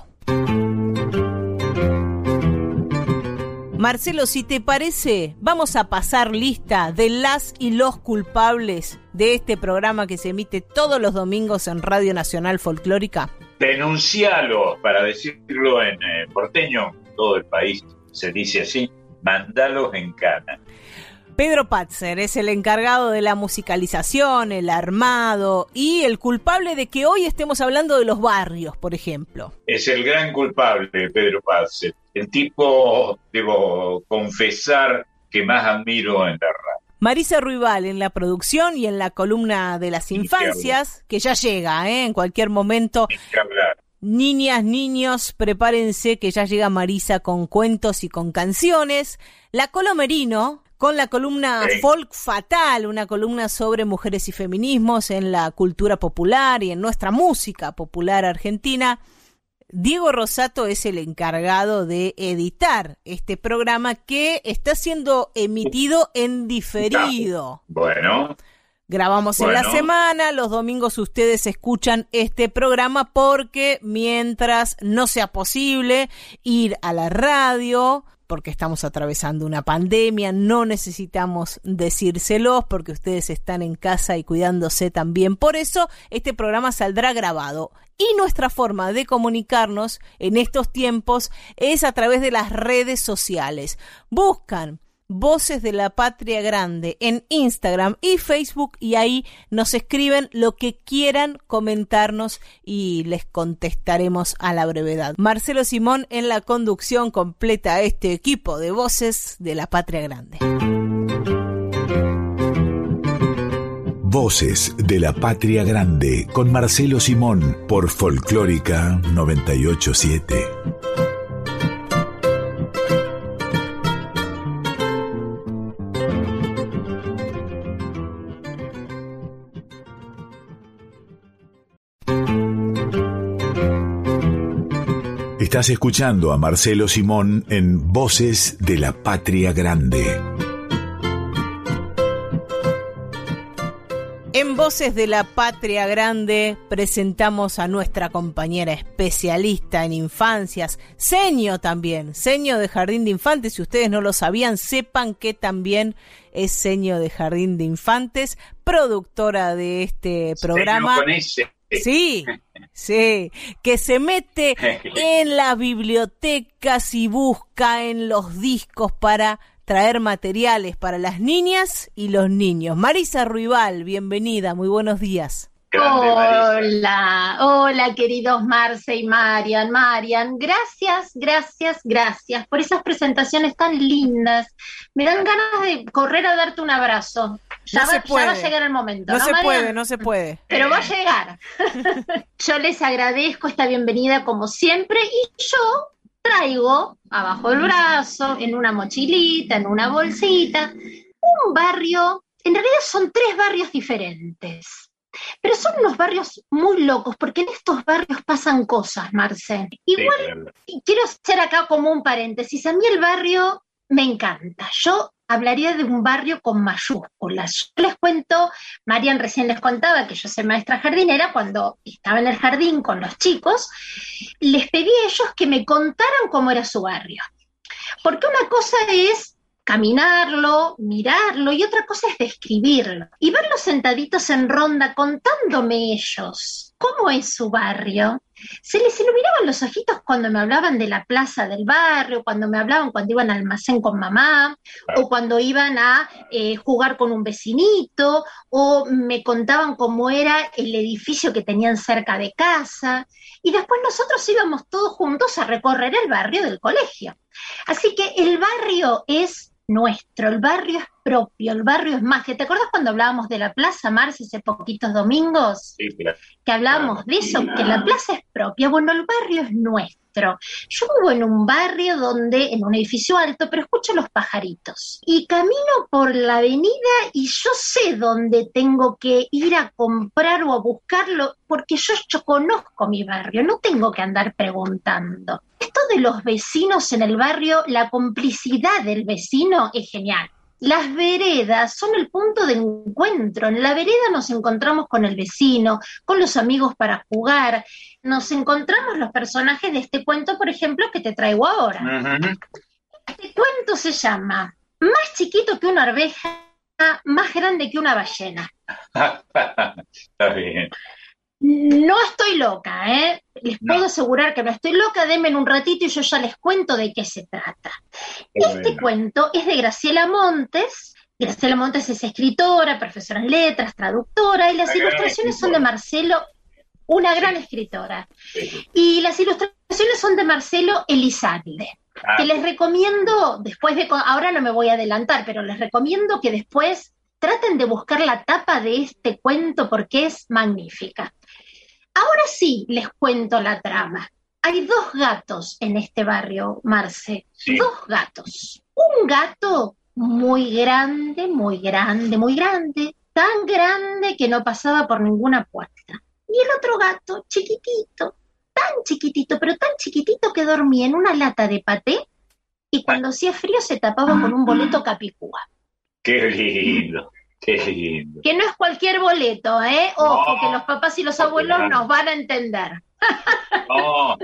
Marcelo, si te parece, vamos a pasar lista de las y los culpables de este programa que se emite todos los domingos en Radio Nacional Folclórica. Denuncialo, para decirlo en eh, porteño, todo el país se dice así, mandalos en cana. Pedro Patzer es el encargado de la musicalización, el armado y el culpable de que hoy estemos hablando de los barrios, por ejemplo. Es el gran culpable, Pedro Patzer. El tipo, debo confesar, que más admiro en la radio. Marisa Ruibal en la producción y en la columna de las infancias, que ya llega ¿eh? en cualquier momento. Niñas, niños, prepárense que ya llega Marisa con cuentos y con canciones. La Colomerino, con la columna Folk Fatal, una columna sobre mujeres y feminismos en la cultura popular y en nuestra música popular argentina. Diego Rosato es el encargado de editar este programa que está siendo emitido en diferido. Bueno. Grabamos en la semana, los domingos ustedes escuchan este programa porque mientras no sea posible ir a la radio, porque estamos atravesando una pandemia, no necesitamos decírselos porque ustedes están en casa y cuidándose también. Por eso este programa saldrá grabado. Y nuestra forma de comunicarnos en estos tiempos es a través de las redes sociales. Buscan Voces de la Patria Grande en Instagram y Facebook y ahí nos escriben lo que quieran comentarnos y les contestaremos a la brevedad. Marcelo Simón en la conducción completa este equipo de Voces de la Patria Grande. Voces de la Patria Grande con Marcelo Simón por Folclórica 987. Estás escuchando a Marcelo Simón en Voces de la Patria Grande. En Voces de la Patria Grande presentamos a nuestra compañera especialista en infancias, seño también, seño de Jardín de Infantes. Si ustedes no lo sabían, sepan que también es seño de Jardín de Infantes, productora de este programa. Sí, sí, que se mete en las bibliotecas y busca en los discos para traer materiales para las niñas y los niños. Marisa Ruibal, bienvenida, muy buenos días. hola, hola queridos Marce y Marian. Marian, gracias, gracias, gracias por esas presentaciones tan lindas. Me dan ganas de correr a darte un abrazo. Ya, va, ya va, a llegar el momento. No, se puede, no se puede. Pero va a llegar. yo les agradezco esta bienvenida como siempre y yo traigo abajo del brazo, en una mochilita, en una bolsita, un barrio, en realidad son tres barrios diferentes. Pero son unos barrios muy locos, porque en estos barrios pasan cosas, Marce. Igual, quiero hacer acá como un paréntesis, a mí el barrio me encanta. Yo hablaría de un barrio con mayúsculas. Yo les cuento, Marian recién les contaba que yo soy maestra jardinera, cuando estaba en el jardín con los chicos, les pedí a ellos que me contaran cómo era su barrio. Porque una cosa es caminarlo, mirarlo, y otra cosa es describirlo. Y verlos sentaditos en ronda contándome ellos cómo es su barrio. Se les iluminaban los ojitos cuando me hablaban de la plaza del barrio, cuando me hablaban cuando iban al almacén con mamá, o cuando iban a eh, jugar con un vecinito, o me contaban cómo era el edificio que tenían cerca de casa. Y después nosotros íbamos todos juntos a recorrer el barrio del colegio. Así que el barrio es nuestro, el barrio es propio, el barrio es magia. ¿Te acuerdas cuando hablábamos de la Plaza Mars hace poquitos domingos? Sí, claro. Que hablábamos de eso, que la plaza es propia. Bueno, el barrio es nuestro. Yo vivo en un barrio donde, en un edificio alto, pero escucho los pajaritos. Y camino por la avenida y yo sé dónde tengo que ir a comprar o a buscarlo, porque yo, yo conozco mi barrio, no tengo que andar preguntando. Esto de los vecinos en el barrio, la complicidad del vecino es genial. Las veredas son el punto de encuentro. En la vereda nos encontramos con el vecino, con los amigos para jugar. Nos encontramos los personajes de este cuento, por ejemplo, que te traigo ahora. Este cuento se llama Más chiquito que una arveja, más grande que una ballena. Está bien. No estoy loca, ¿eh? Les puedo asegurar que no estoy loca, denme un ratito y yo ya les cuento de qué se trata. este cuento es de Graciela Montes. Graciela Montes es escritora, profesora en letras, traductora, y las ilustraciones son de Marcelo, una gran escritora. Y las ilustraciones son de Marcelo Elizalde. Ah. Que les recomiendo, después de, ahora no me voy a adelantar, pero les recomiendo que después traten de buscar la tapa de este cuento porque es magnífica. Ahora sí les cuento la trama. Hay dos gatos en este barrio, Marce. Dos gatos. Un gato muy grande, muy grande, muy grande, tan grande que no pasaba por ninguna puerta. Y el otro gato, chiquitito, tan chiquitito, pero tan chiquitito que dormía en una lata de paté y cuando hacía frío se tapaba con un boleto capicúa. Qué lindo. Que no es cualquier boleto, ¿eh? Ojo, que los papás y los abuelos nos van a entender. No,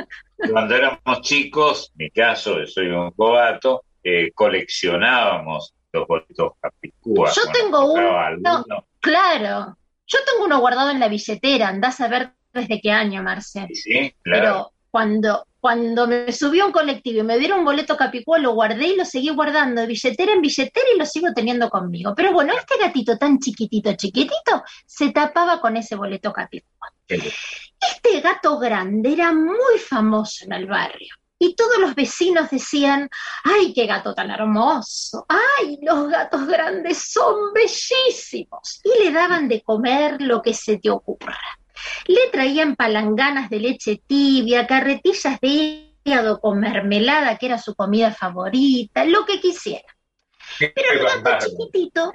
cuando éramos chicos, en mi caso, yo soy un cobato, eh, coleccionábamos los boletos capicúa. Yo tengo uno, claro, yo tengo uno guardado en la billetera, andás a ver desde qué año, Marce. Sí, claro. Pero cuando, cuando me subió un colectivo y me dieron un boleto capicúa, lo guardé y lo seguí guardando de billetera en billetera y lo sigo teniendo conmigo. Pero bueno, este gatito tan chiquitito, chiquitito, se tapaba con ese boleto capicúa. Este gato grande era muy famoso en el barrio. Y todos los vecinos decían, ay, qué gato tan hermoso, ay, los gatos grandes son bellísimos. Y le daban de comer lo que se te ocurra. Le traían palanganas de leche tibia, carretillas de hígado con mermelada, que era su comida favorita, lo que quisiera. Pero el gato chiquitito,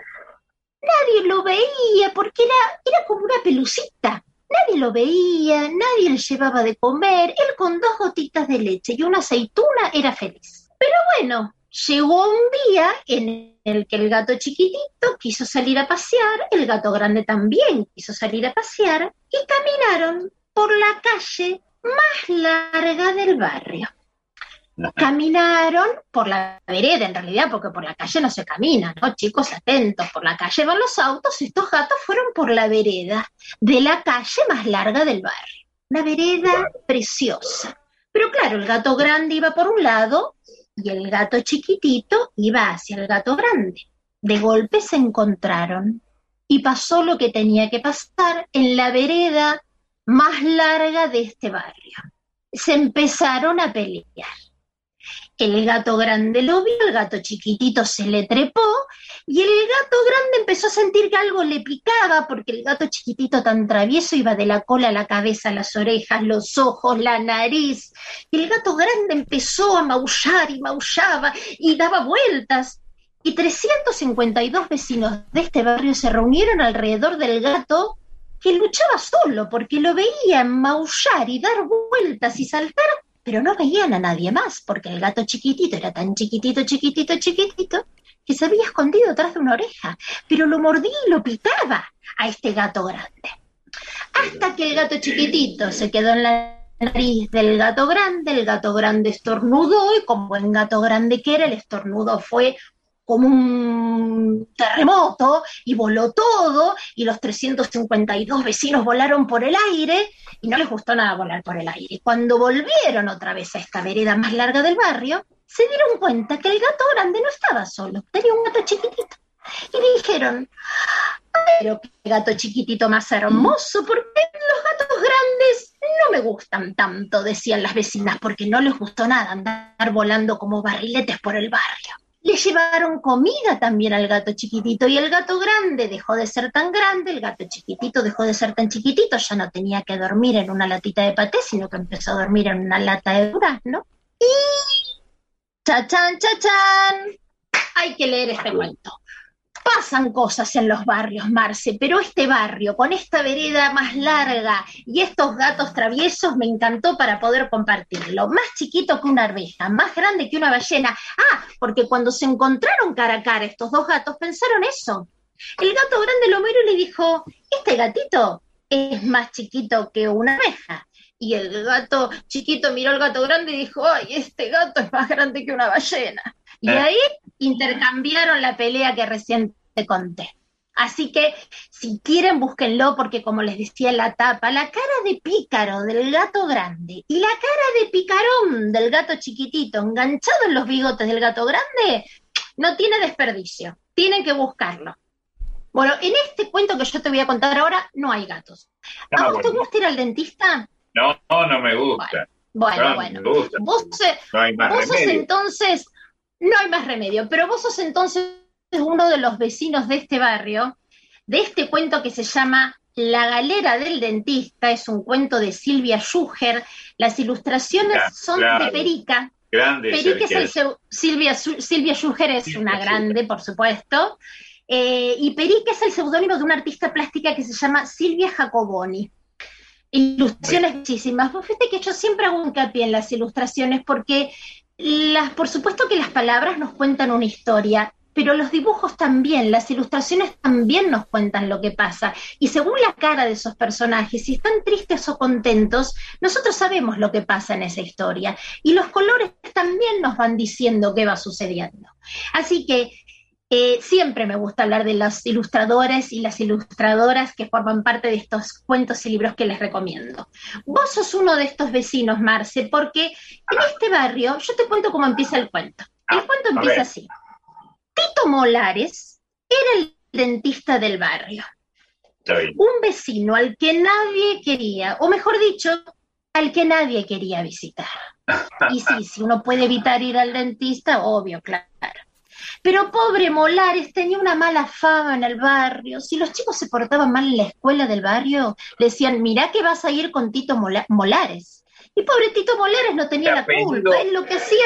nadie lo veía porque era, era como una pelucita. Nadie lo veía, nadie le llevaba de comer. Él con dos gotitas de leche y una aceituna era feliz. Pero bueno, llegó un día en el que el gato chiquitito quiso salir a pasear, el gato grande también quiso salir a pasear y caminaron por la calle más larga del barrio. Caminaron por la vereda, en realidad, porque por la calle no se camina, ¿no? Chicos, atentos, por la calle van los autos, estos gatos fueron por la vereda de la calle más larga del barrio. Una vereda preciosa. Pero claro, el gato grande iba por un lado y el gato chiquitito iba hacia el gato grande. De golpe se encontraron y pasó lo que tenía que pasar en la vereda más larga de este barrio. Se empezaron a pelear. El gato grande lo vio, el gato chiquitito se le trepó y el gato grande empezó a sentir que algo le picaba porque el gato chiquitito tan travieso iba de la cola a la cabeza, las orejas, los ojos, la nariz. Y el gato grande empezó a maullar y maullaba y daba vueltas. Y 352 vecinos de este barrio se reunieron alrededor del gato que luchaba solo porque lo veían maullar y dar vueltas y saltar pero no veían a nadie más, porque el gato chiquitito era tan chiquitito, chiquitito, chiquitito, que se había escondido detrás de una oreja, pero lo mordía y lo picaba a este gato grande. Hasta que el gato chiquitito se quedó en la nariz del gato grande, el gato grande estornudó y como buen gato grande que era, el estornudo fue como un terremoto y voló todo y los 352 vecinos volaron por el aire y no les gustó nada volar por el aire. Cuando volvieron otra vez a esta vereda más larga del barrio, se dieron cuenta que el gato grande no estaba solo, tenía un gato chiquitito. Y dijeron, pero qué gato chiquitito más hermoso, porque los gatos grandes no me gustan tanto, decían las vecinas, porque no les gustó nada andar volando como barriletes por el barrio. Le llevaron comida también al gato chiquitito y el gato grande dejó de ser tan grande, el gato chiquitito dejó de ser tan chiquitito, ya no tenía que dormir en una latita de paté, sino que empezó a dormir en una lata de durazno. Y... ¡Chachán, chachán! Hay que leer este cuento pasan cosas en los barrios, Marce, pero este barrio, con esta vereda más larga y estos gatos traviesos, me encantó para poder compartirlo. Más chiquito que una arveja, más grande que una ballena. Ah, porque cuando se encontraron cara a cara estos dos gatos, pensaron eso. El gato grande lo miró y le dijo, este gatito es más chiquito que una abeja. Y el gato chiquito miró al gato grande y dijo, ay, este gato es más grande que una ballena. Y eh. ahí intercambiaron la pelea que recién te conté. Así que si quieren, búsquenlo porque como les decía en la tapa, la cara de pícaro del gato grande y la cara de picarón del gato chiquitito enganchado en los bigotes del gato grande no tiene desperdicio. Tienen que buscarlo. Bueno, en este cuento que yo te voy a contar ahora no hay gatos. ¿A vos te gusta ir al dentista? No, no, no me gusta. Bueno, bueno. Vos, no hay más vos sos entonces, no hay más remedio, pero vos sos entonces uno de los vecinos de este barrio, de este cuento que se llama La galera del dentista, es un cuento de Silvia Schuger, las ilustraciones son de Perica. Grande. Perica es el, Silvia, Silvia Schuger es una grande, por supuesto. Eh, y Perica es el seudónimo de una artista plástica que se llama Silvia Jacoboni. Ilustraciones muchísimas. fíjate que yo siempre hago hincapié en las ilustraciones porque las, por supuesto que las palabras nos cuentan una historia, pero los dibujos también, las ilustraciones también nos cuentan lo que pasa. Y según la cara de esos personajes, si están tristes o contentos, nosotros sabemos lo que pasa en esa historia. Y los colores también nos van diciendo qué va sucediendo. Así que eh, siempre me gusta hablar de los ilustradores y las ilustradoras que forman parte de estos cuentos y libros que les recomiendo. Vos sos uno de estos vecinos, Marce, porque en este barrio, yo te cuento cómo empieza el cuento. El cuento empieza así. Tito Molares era el dentista del barrio. Un vecino al que nadie quería, o mejor dicho, al que nadie quería visitar. Y sí, si uno puede evitar ir al dentista, obvio, claro. Pero pobre Molares tenía una mala fama en el barrio. Si los chicos se portaban mal en la escuela del barrio, le decían, mirá que vas a ir con Tito Molares. Y pobre Tito Molares no tenía la culpa, él lo que hacía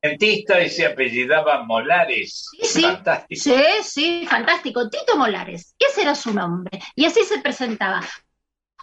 dentista y se apellidaba Molares. Sí, fantástico. Sí, sí, fantástico. Tito Molares. Ese era su nombre. Y así se presentaba.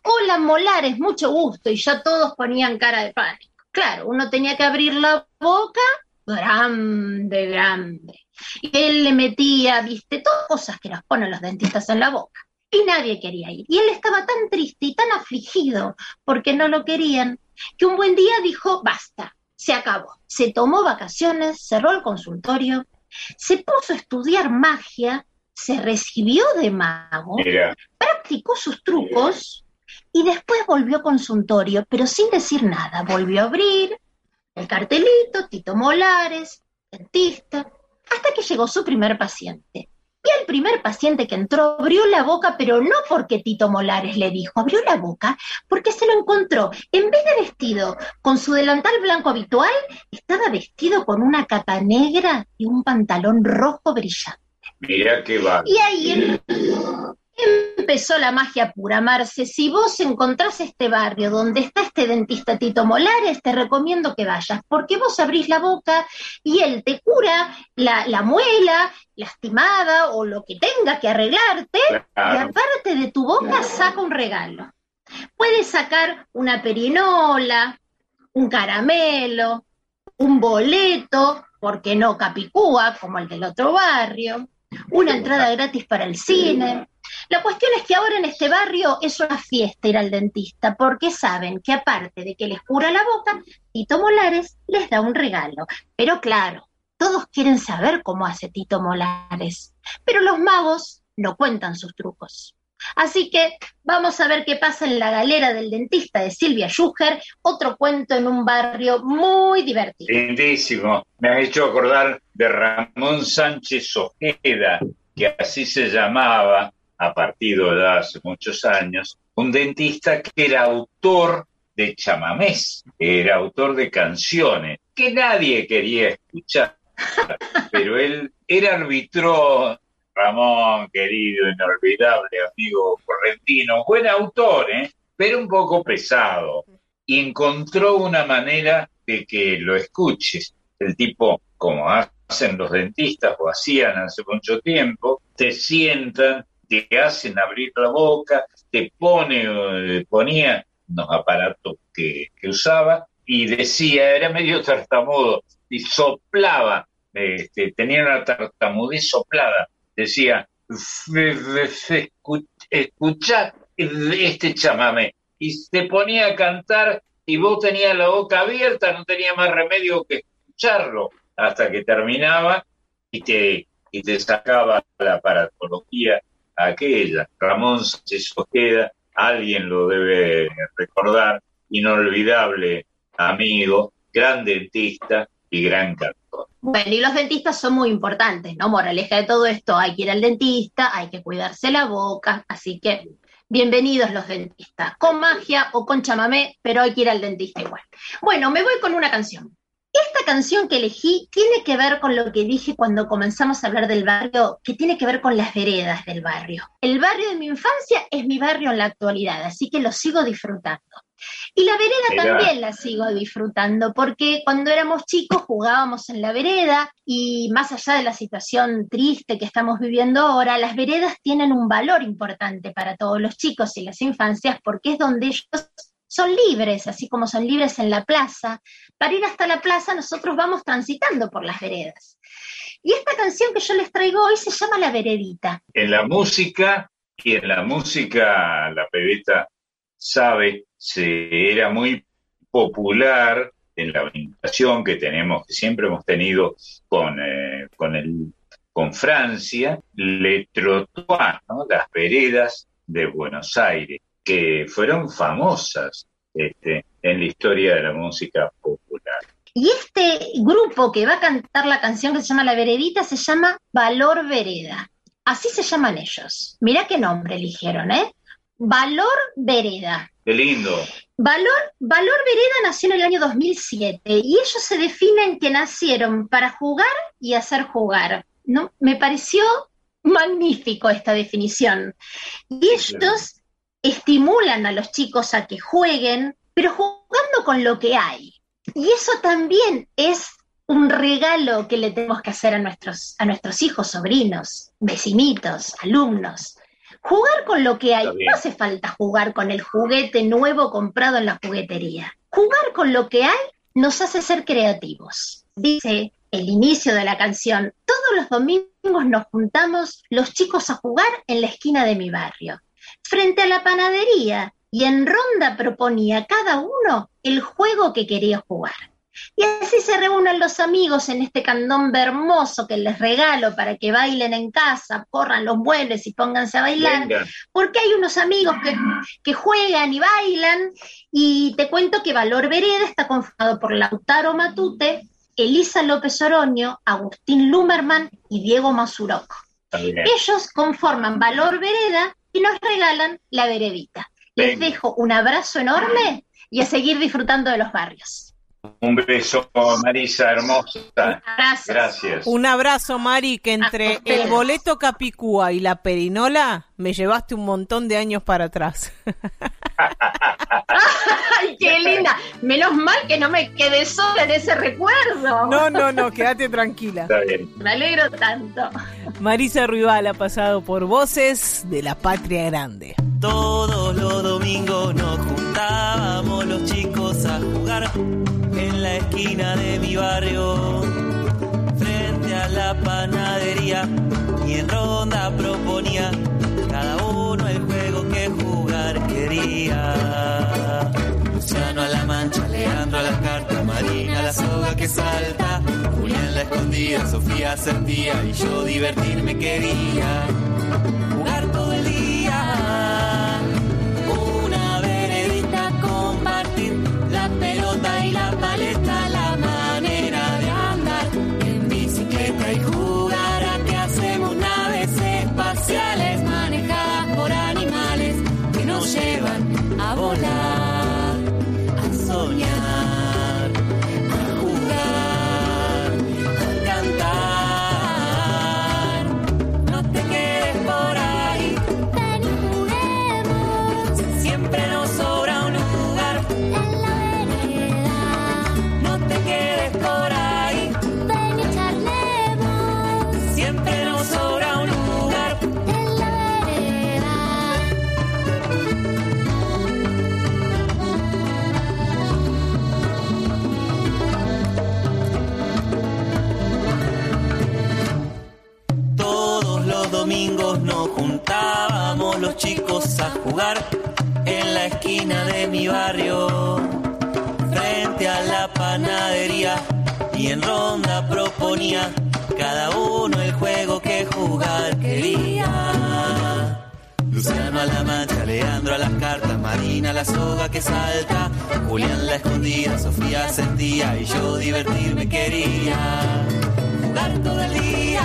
Hola, Molares, mucho gusto. Y ya todos ponían cara de pánico. Claro, uno tenía que abrir la boca grande, grande. Y él le metía, viste, todas cosas que nos ponen los dentistas en la boca. Y nadie quería ir. Y él estaba tan triste y tan afligido porque no lo querían, que un buen día dijo, basta, se acabó. Se tomó vacaciones, cerró el consultorio, se puso a estudiar magia, se recibió de mago, practicó sus trucos y después volvió a consultorio, pero sin decir nada. Volvió a abrir el cartelito, Tito Molares, dentista, hasta que llegó su primer paciente. Y el primer paciente que entró abrió la boca, pero no porque Tito Molares le dijo, abrió la boca porque se lo encontró. En vez de vestido con su delantal blanco habitual, estaba vestido con una capa negra y un pantalón rojo brillante. Mira qué va. Y ahí empezó la magia pura, Marce. Si vos encontrás este barrio donde está este dentista Tito Molares, te recomiendo que vayas, porque vos abrís la boca y él te cura la, muela lastimada o lo que tenga que arreglarte, y aparte de tu boca saca un regalo. Puedes sacar una perinola, un caramelo, un boleto, porque no capicúa, como el del otro barrio, una entrada gratis para el cine, la cuestión es que ahora en este barrio es una fiesta ir al dentista, porque saben que aparte de que les cura la boca, Tito Molares les da un regalo. Pero claro, todos quieren saber cómo hace Tito Molares, pero los magos no cuentan sus trucos. Así que vamos a ver qué pasa en la galera del dentista de Silvia Schuger, otro cuento en un barrio muy divertido. Lindísimo. Me ha hecho acordar de Ramón Sánchez Ojeda, que así se llamaba, a partir de hace muchos años, un dentista que era autor de chamamés, era autor de canciones que nadie quería escuchar, pero él, era arbitró, Ramón, querido, inolvidable amigo correntino, buen autor, ¿eh? pero un poco pesado, y encontró una manera de que lo escuches. El tipo, como hacen los dentistas o hacían hace mucho tiempo, te sientan te hacen abrir la boca, te pone, eh, ponía unos aparatos que, usaba y decía, era medio tartamudo, y soplaba, este, tenía una tartamudez soplada, decía, escucha este chamame, y te ponía a cantar y vos tenías la boca abierta, no tenía más remedio que escucharlo, hasta que terminaba y te, y te sacaba la aparatología aquella. Ramón Sánchez Ojeda, alguien lo debe recordar, inolvidable amigo, gran dentista y gran cantor. Bueno, y los dentistas son muy importantes, ¿no? Moraleja de todo esto, hay que ir al dentista, hay que cuidarse la boca, así que bienvenidos los dentistas, con magia o con chamamé, pero hay que ir al dentista igual. Bueno, me voy con una canción. Esta canción que elegí tiene que ver con lo que dije cuando comenzamos a hablar del barrio, que tiene que ver con las veredas del barrio. El barrio de mi infancia es mi barrio en la actualidad, así que lo sigo disfrutando. Y la vereda también la sigo disfrutando, porque cuando éramos chicos jugábamos en la vereda y más allá de la situación triste que estamos viviendo ahora, las veredas tienen un valor importante para todos los chicos y las infancias porque es donde ellos son libres, así como son libres en la plaza. Para ir hasta la plaza nosotros vamos transitando por las veredas. Y esta canción que yo les traigo hoy se llama La Veredita. En la música, y en la música la pebeta sabe, se era muy popular en la vinculación que tenemos, que siempre hemos tenido con, eh, con, el, con Francia, Le Trottoir, las veredas de Buenos Aires que fueron famosas este, en la historia de la música popular. Y este grupo que va a cantar la canción que se llama La Veredita se llama Valor Vereda. Así se llaman ellos. Mirá qué nombre eligieron, ¿eh? Valor Vereda. Qué lindo. Valor, Valor Vereda nació en el año 2007 y ellos se definen que nacieron para jugar y hacer jugar. ¿no? Me pareció magnífico esta definición. Y ellos estimulan a los chicos a que jueguen, pero jugando con lo que hay. Y eso también es un regalo que le tenemos que hacer a nuestros, a nuestros hijos, sobrinos, vecinitos, alumnos. Jugar con lo que hay. No hace falta jugar con el juguete nuevo comprado en la juguetería. Jugar con lo que hay nos hace ser creativos. Dice el inicio de la canción. Todos los domingos nos juntamos los chicos a jugar en la esquina de mi barrio, frente a la panadería, y en ronda proponía cada uno el juego que quería jugar. Y así se reúnen los amigos en este candón hermoso que les regalo para que bailen en casa, corran los muebles y pónganse a bailar, porque hay unos amigos que, que, juegan y bailan, y te cuento que Valor Vereda está conformado por Lautaro Matute, Elisa López Oroño, Agustín Lumerman y Diego Masuroco. Ellos conforman Valor Vereda y nos regalan la veredita. Les dejo un abrazo enorme y a seguir disfrutando de los barrios. Un beso, Marisa, hermosa. Gracias. Un abrazo, Mari, que entre el boleto Capicúa y la perinola me llevaste un montón de años para atrás. ¡Ay, qué linda! Menos mal que no me quedé sola en ese recuerdo. No, no, no, quédate tranquila. Está bien. Me alegro tanto. Marisa Ruibal ha pasado por Voces de la Patria Grande. Todos los domingos nos juntábamos los chicos a jugar en la esquina de mi barrio, frente a la panadería, y en ronda proponía cada uno el juego que jugar quería. Luciano a la mancha, Leandro a la carta, Marina a la soga que salta, Julián la escondida, Sofía sentía y yo divertirme quería. Jugar todo el día, una veredita, compartir la pelota y la paleta, nos juntábamos los chicos a jugar en la esquina de mi barrio, frente a la panadería, y en ronda proponía cada uno el juego que jugar quería. Luciano a la mancha, Leandro a las cartas, Marina a la soga que salta, Julián la escondida, Sofía sentía y yo divertirme quería. Jugar todo el día,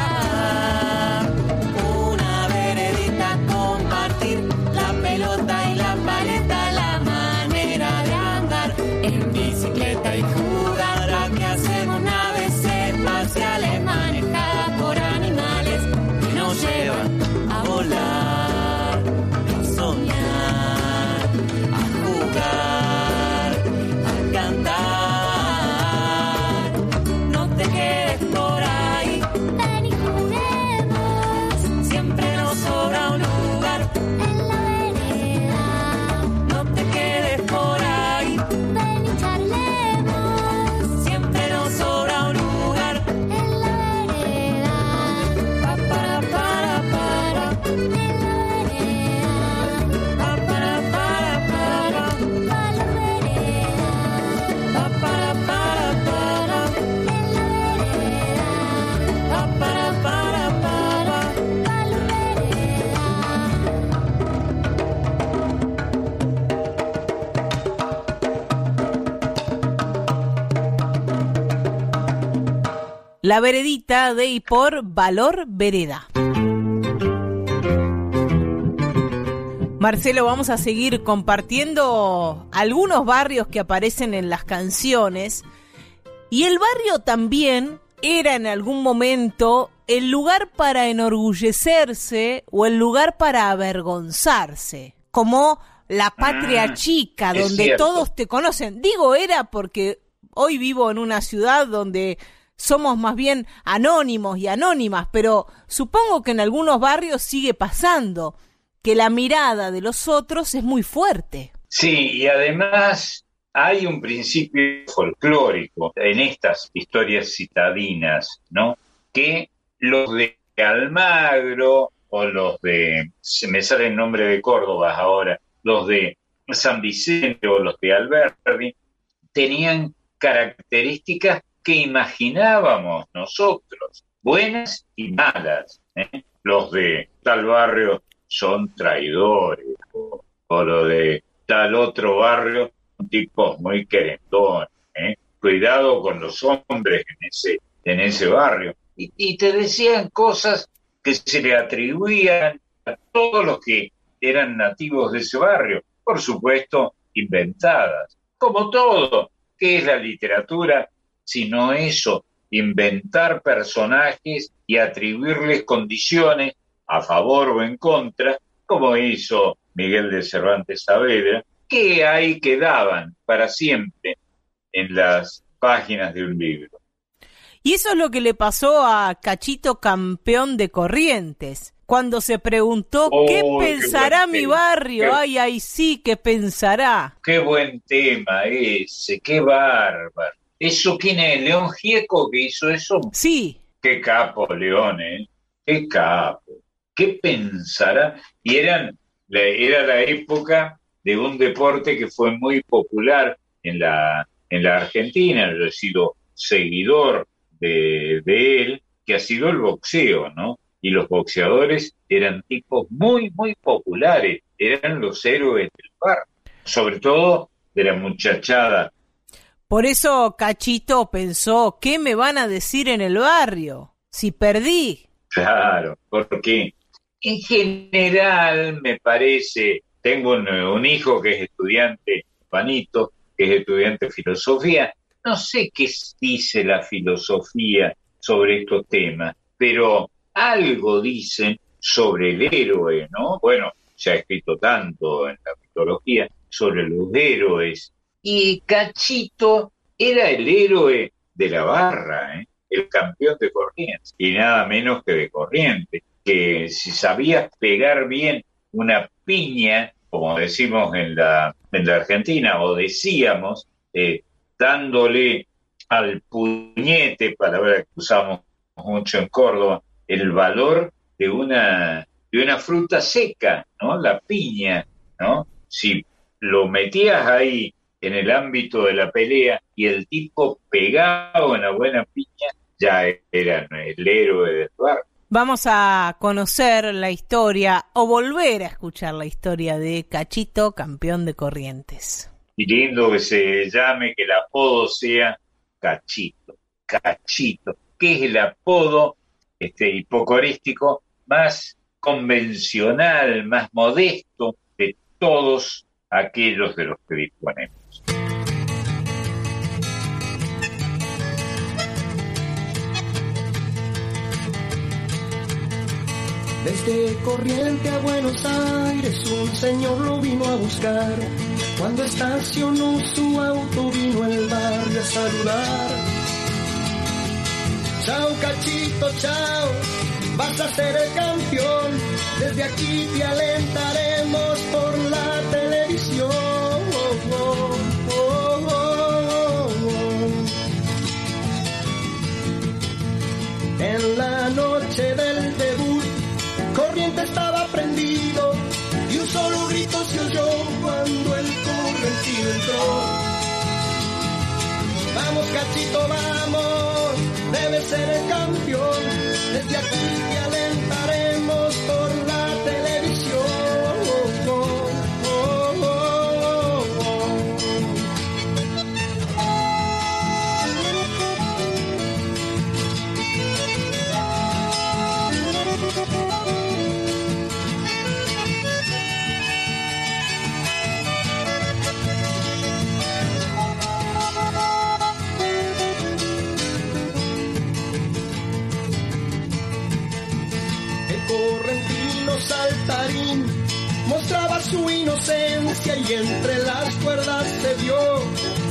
La veredita de y por Valor Vereda. Marcelo, vamos a seguir compartiendo algunos barrios que aparecen en las canciones. Y el barrio también era en algún momento el lugar para enorgullecerse o el lugar para avergonzarse, como la patria Mm, chica, donde todos te conocen. Digo era porque hoy vivo en una ciudad donde somos más bien anónimos y anónimas, pero supongo que en algunos barrios sigue pasando que la mirada de los otros es muy fuerte. Sí, y además hay un principio folclórico en estas historias citadinas, ¿no? Que los de Almagro o los de, se me sale el nombre de Córdoba ahora, los de San Vicente o los de Alberti, tenían características que imaginábamos nosotros, buenas y malas. ¿eh? Los de tal barrio son traidores, o, o los de tal otro barrio tipos muy querendones, ¿eh? cuidado con los hombres en ese, en ese barrio. Y, te decían cosas que se le atribuían a todos los que eran nativos de ese barrio, por supuesto, inventadas. Como todo, ¿qué es la literatura? Sino eso, inventar personajes y atribuirles condiciones a favor o en contra, como hizo Miguel de Cervantes Saavedra, que ahí quedaban para siempre en las páginas de un libro. Y eso es lo que le pasó a Cachito Campeón de Corrientes. Cuando se preguntó qué pensará mi barrio, ay, ay, sí, qué pensará. Qué buen tema ese, qué bárbaro. ¿Eso quién es? ¿León Gieco que hizo eso? Sí. Qué capo, León, ¿eh? Qué capo. ¿Qué pensará? Y eran, era la época de un deporte que fue muy popular en la, en la Argentina, yo he sido seguidor de, de él, que ha sido el boxeo, ¿no? Y los boxeadores eran tipos muy, muy populares, eran los héroes del bar, sobre todo de la muchachada. Por eso Cachito pensó, ¿qué me van a decir en el barrio si perdí? Claro, porque en general me parece tengo un, hijo que es estudiante, Panito, que es estudiante de filosofía. No sé qué dice la filosofía sobre estos temas, pero algo dicen sobre el héroe, ¿no? Bueno, se ha escrito tanto en la mitología sobre los héroes. Y Cachito era el héroe de la barra, ¿eh? el campeón de corriente, y nada menos que de corriente, que si sabías pegar bien una piña, como decimos en la, en la Argentina, o decíamos, eh, dándole al puñete, palabra que usamos mucho en Córdoba, el valor de una, de una fruta seca, ¿no? La piña, ¿no? Si lo metías ahí en el ámbito de la pelea y el tipo pegado en la buena piña, ya era el héroe del barco. Vamos a conocer la historia o volver a escuchar la historia de Cachito, campeón de Corrientes. Y lindo que se llame, que el apodo sea Cachito. Cachito, que es el apodo este, hipocorístico más convencional, más modesto de todos aquellos de los que disponemos. Desde Corriente a Buenos Aires un señor lo vino a buscar. Cuando estacionó su auto vino el barrio a saludar. Chao cachito, chao, vas a ser el campeón. Desde aquí te alentaremos por la televisión. en la noche del debut corriente estaba prendido y un solo grito se oyó cuando el correntido entró. Vamos, cachito, vamos, debe ser el campeón. Desde aquí te alentaremos por su inocencia y entre las cuerdas se vio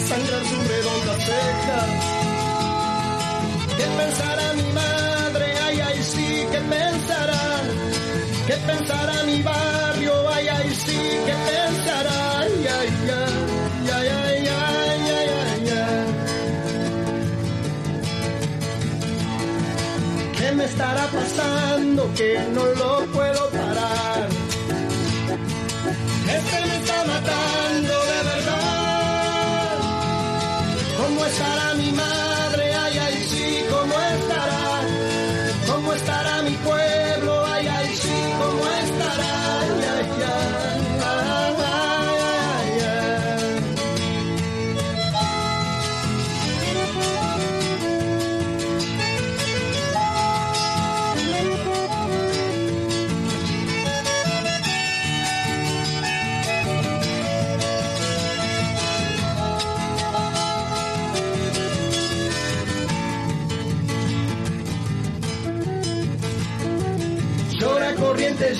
sangrar sus redondas cejas. ¿Qué pensará mi madre? Ay, ay, sí, ¿qué pensará? ¿Qué pensará mi barrio? Ay, ay, sí, ¿qué pensará? Ay, ay, ay, ay, ay, ay, ay, ay, ay. ¿Qué me estará pasando que no lo puedo parar? Este me está matando de verdad. ¿Cómo estará mi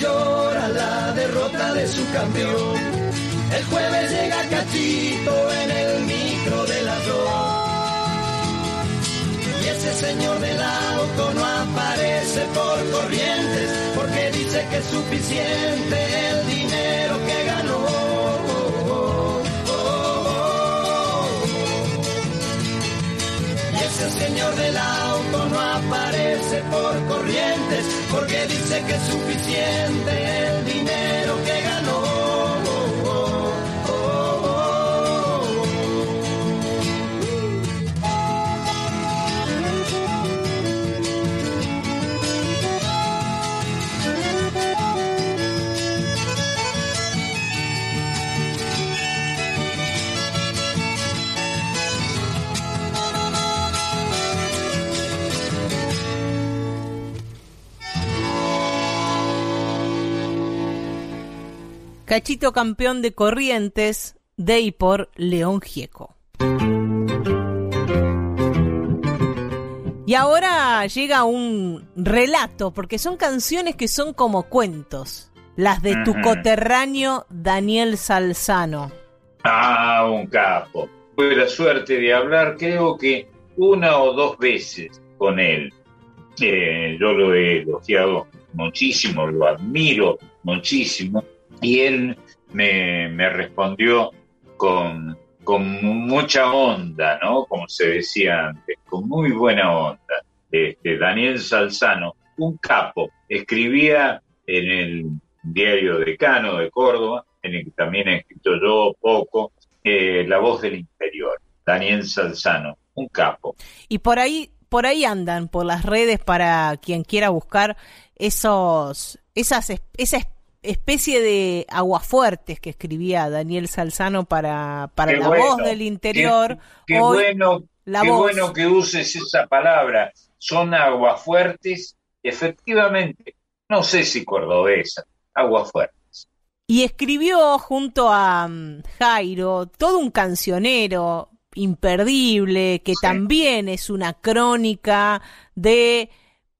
llora la derrota de su campeón. El jueves llega Cachito en el micro de las dos. Y ese señor del auto no aparece por Corrientes porque dice que es suficiente el dinero del auto no aparece por corrientes porque dice que es suficiente el dinero que ganó. Cachito campeón de Corrientes, de y por León Gieco. Y ahora llega un relato, porque son canciones que son como cuentos. Las de tu coterráneo Daniel Salzano. Ah, un capo. Tuve la suerte de hablar, creo que una o dos veces con él. Eh, yo lo he elogiado muchísimo, lo admiro muchísimo. Y él me, me respondió con, con mucha onda, ¿no? Como se decía antes, con muy buena onda. Este, Daniel Salzano, un capo, escribía en el diario Decano de Córdoba, en el que también he escrito yo poco, eh, La voz del interior, Daniel Salzano, un capo. Y por ahí, por ahí andan, por las redes, para quien quiera buscar esos, esas, es- esa es- especie de aguafuertes que escribía Daniel Salzano para, para Qué la bueno, voz del interior. Qué, qué Hoy, bueno, la qué voz. bueno que uses esa palabra. Son aguafuertes, efectivamente, no sé si cordobesa, aguafuertes. Y escribió junto a mm, Jairo todo un cancionero imperdible que también es una crónica de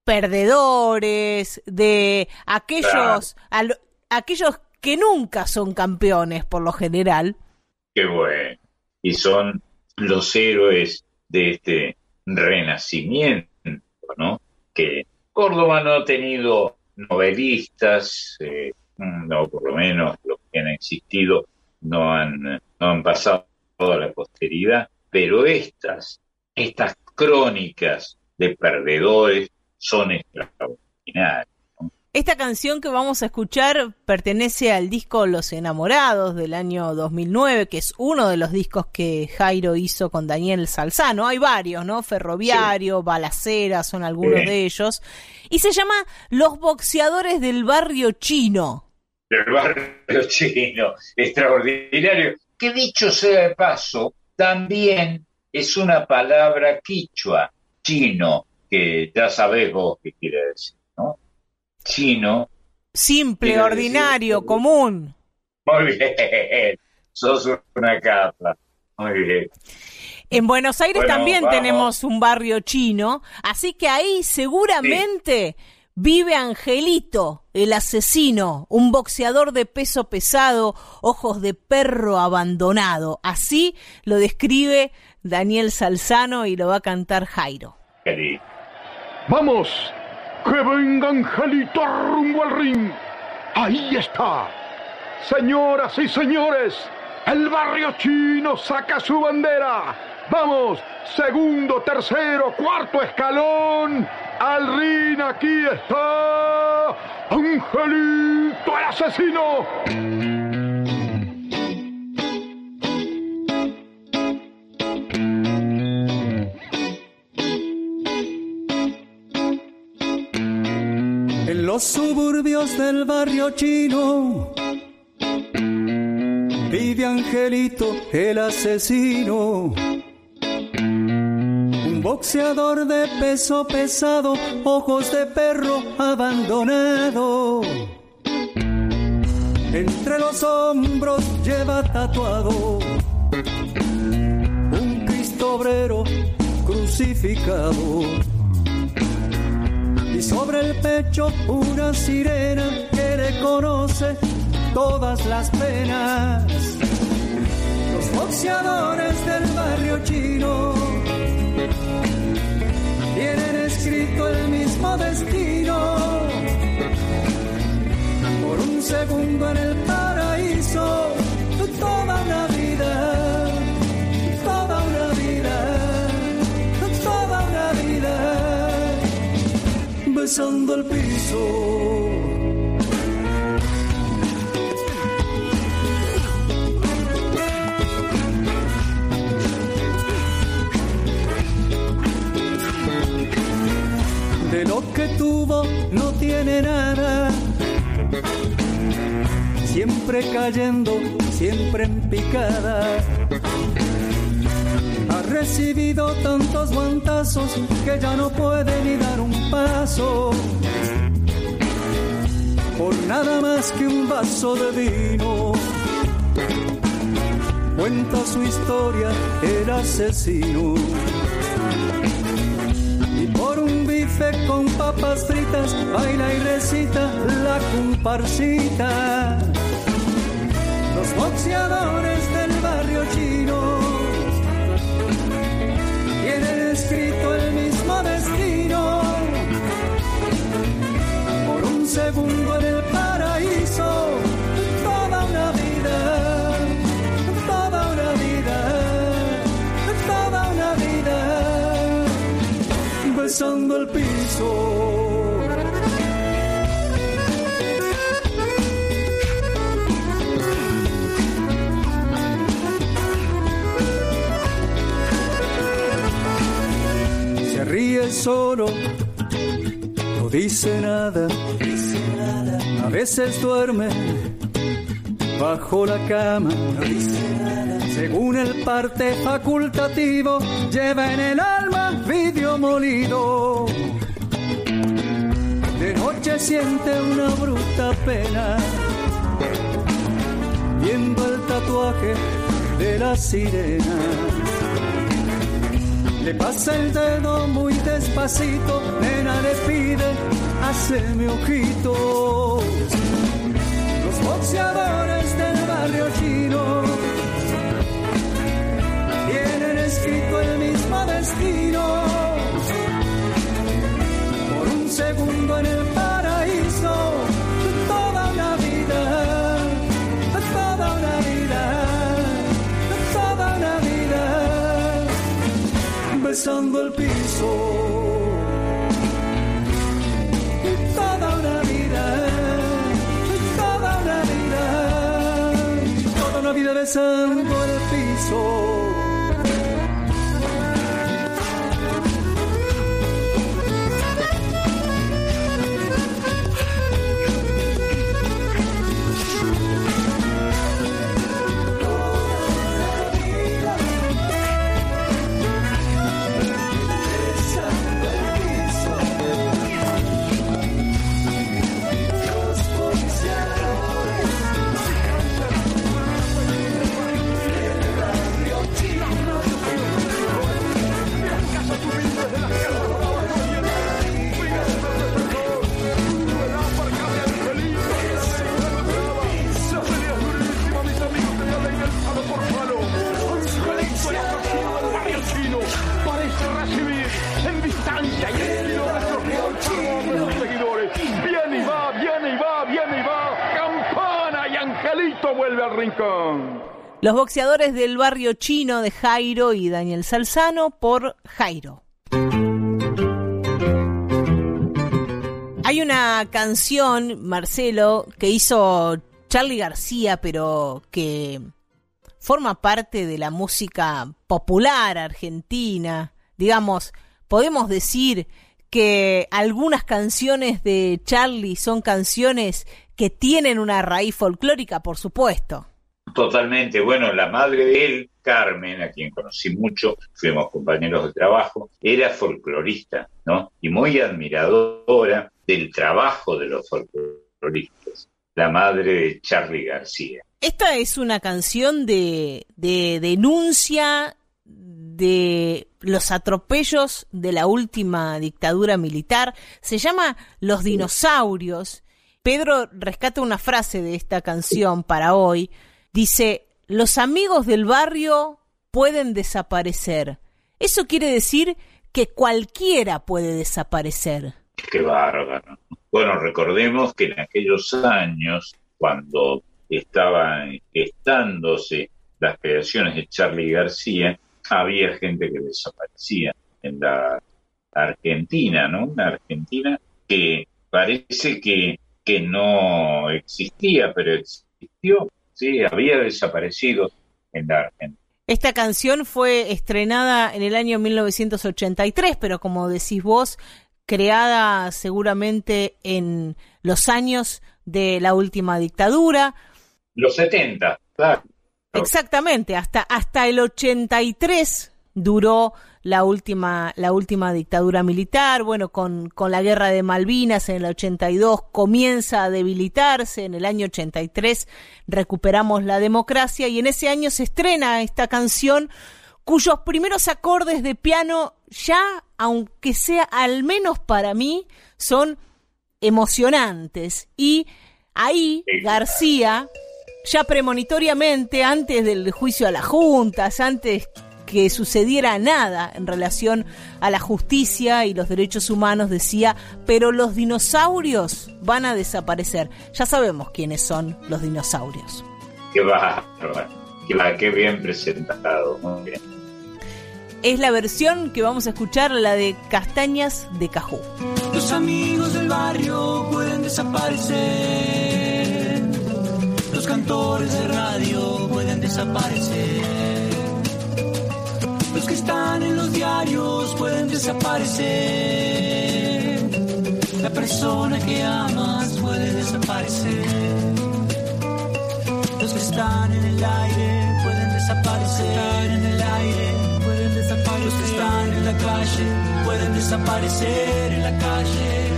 perdedores, de aquellos, al- aquellos que nunca son campeones por lo general. Qué bueno. Y son los héroes de este renacimiento, ¿no? Que Córdoba no ha tenido novelistas, eh, no, por lo menos los que han existido no han, no han pasado a la posteridad, pero estas, estas crónicas de perdedores son extraordinarias. Esta canción que vamos a escuchar pertenece al disco Los Enamorados del año 2009, que es uno de los discos que Jairo hizo con Daniel Salzano. Hay varios, ¿no? Ferroviario, Balacera, son algunos Sí. de ellos. Y se llama Los Boxeadores del Barrio Chino. del barrio chino, extraordinario. Que dicho sea de paso, también es una palabra quichua, chino, que ya sabés vos qué quiere decir. Chino. Simple, ordinario, decir- común. Muy bien, sos una capa. Muy bien. En Buenos Aires Bueno, también vamos. tenemos un barrio chino, así que ahí seguramente vive Angelito, el asesino, un boxeador de peso pesado, ojos de perro abandonado. Así lo describe Daniel Salzano y lo va a cantar Jairo. Vamos, que venga Angelito rumbo al ring. Ahí está. Señoras y señores, el barrio chino saca su bandera. Vamos, segundo, tercero, cuarto escalón. Al ring, aquí está Angelito el asesino. Los suburbios del barrio chino vive Angelito el asesino boxeador de peso pesado, ojos de perro abandonado. Entre los hombros lleva tatuado un Cristo obrero crucificado. Y sobre el pecho una sirena que le conoce todas las penas. Los boxeadores del barrio chino tienen escrito el mismo destino. Por un segundo en el paraíso, toda una vida, besando el piso. de lo que tuvo no tiene nada. Siempre cayendo, siempre en picada. Recibido tantos guantazos que ya no puede ni dar un paso. Por nada más que un vaso de vino. Cuenta su historia el asesino con papas fritas, baila y recita la comparsita. Los boxeadores del barrio chino segundo en el paraíso, toda una vida, toda una vida. besando el piso. Se ríe solo, no dice nada, a veces duerme bajo la cama. Según el parte facultativo, lleva en el alma vidrio molido. De noche siente una bruta pena, viendo el tatuaje de la sirena. Le pasa el dedo muy despacito, nena le pide, ojitos. Los boxeadores del barrio chino tienen escrito el mismo destino. Por un segundo en el besando el piso. Los boxeadores del barrio chino de Jairo y Daniel Salzano por Jairo. Hay una canción, Marcelo, que hizo Charlie García, pero que forma parte de la música popular argentina. Digamos, podemos decir que algunas canciones de Charlie son canciones que tienen una raíz folclórica, por supuesto. Totalmente. Bueno, la madre de él, Carmen, a quien conocí mucho, fuimos compañeros de trabajo, era folclorista, ¿no? Y muy admiradora del trabajo de los folcloristas. La madre de Charlie García. Esta es una canción de, de denuncia de los atropellos de la última dictadura militar. Se llama Los dinosaurios. Pedro rescata una frase de esta canción para hoy Dice, los amigos del barrio pueden desaparecer. Eso quiere decir que cualquiera puede desaparecer. Qué bárbaro. Bueno, recordemos que en aquellos años, cuando estaban gestándose las creaciones de Charlie García, había gente que desaparecía en la Argentina, ¿no? Una Argentina que parece que, que no existía, pero existió sí, había desaparecido en la Argentina. Esta canción fue estrenada en el año 1983, pero como decís vos, creada seguramente en los años de la última dictadura. Los 70, claro. Exactamente, hasta, hasta el 83 duró la última, la última dictadura militar, bueno, con, con la guerra de Malvinas en el 82 comienza a debilitarse, en el año 83 recuperamos la democracia y en ese año se estrena esta canción cuyos primeros acordes de piano ya, aunque sea al menos para mí, son emocionantes. Y ahí García ya premonitoriamente antes del juicio a las juntas, antes que sucediera nada en relación a la justicia y los derechos humanos, decía, pero los dinosaurios van a desaparecer. Ya sabemos quiénes son los dinosaurios. Qué bárbaro, qué, qué bien presentado, muy bien. Es la versión que vamos a escuchar, la de Castañas de Cajú. Los amigos del barrio pueden desaparecer. Los cantores de radio pueden desaparecer en los diarios pueden desaparecer. La persona que amas puede desaparecer. Los que están en el aire pueden desaparecer. En el aire pueden desaparecer. Los que están en la calle pueden desaparecer en la calle.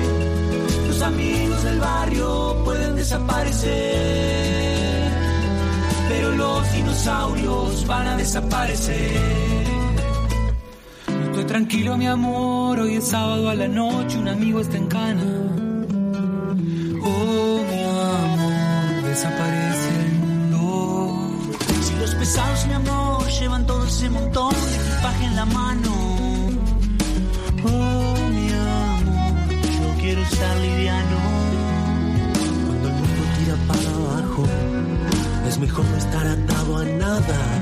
Los amigos del barrio pueden desaparecer. Pero los dinosaurios van a desaparecer. Estoy tranquilo, mi amor. Hoy es sábado a la noche, un amigo está en cana. Oh, mi amor, desaparece el mundo. Si los pesados, mi amor, llevan todo ese montón de equipaje en la mano. Oh, mi amor, yo quiero estar liviano. Cuando el mundo tira para abajo, es mejor no estar atado a nada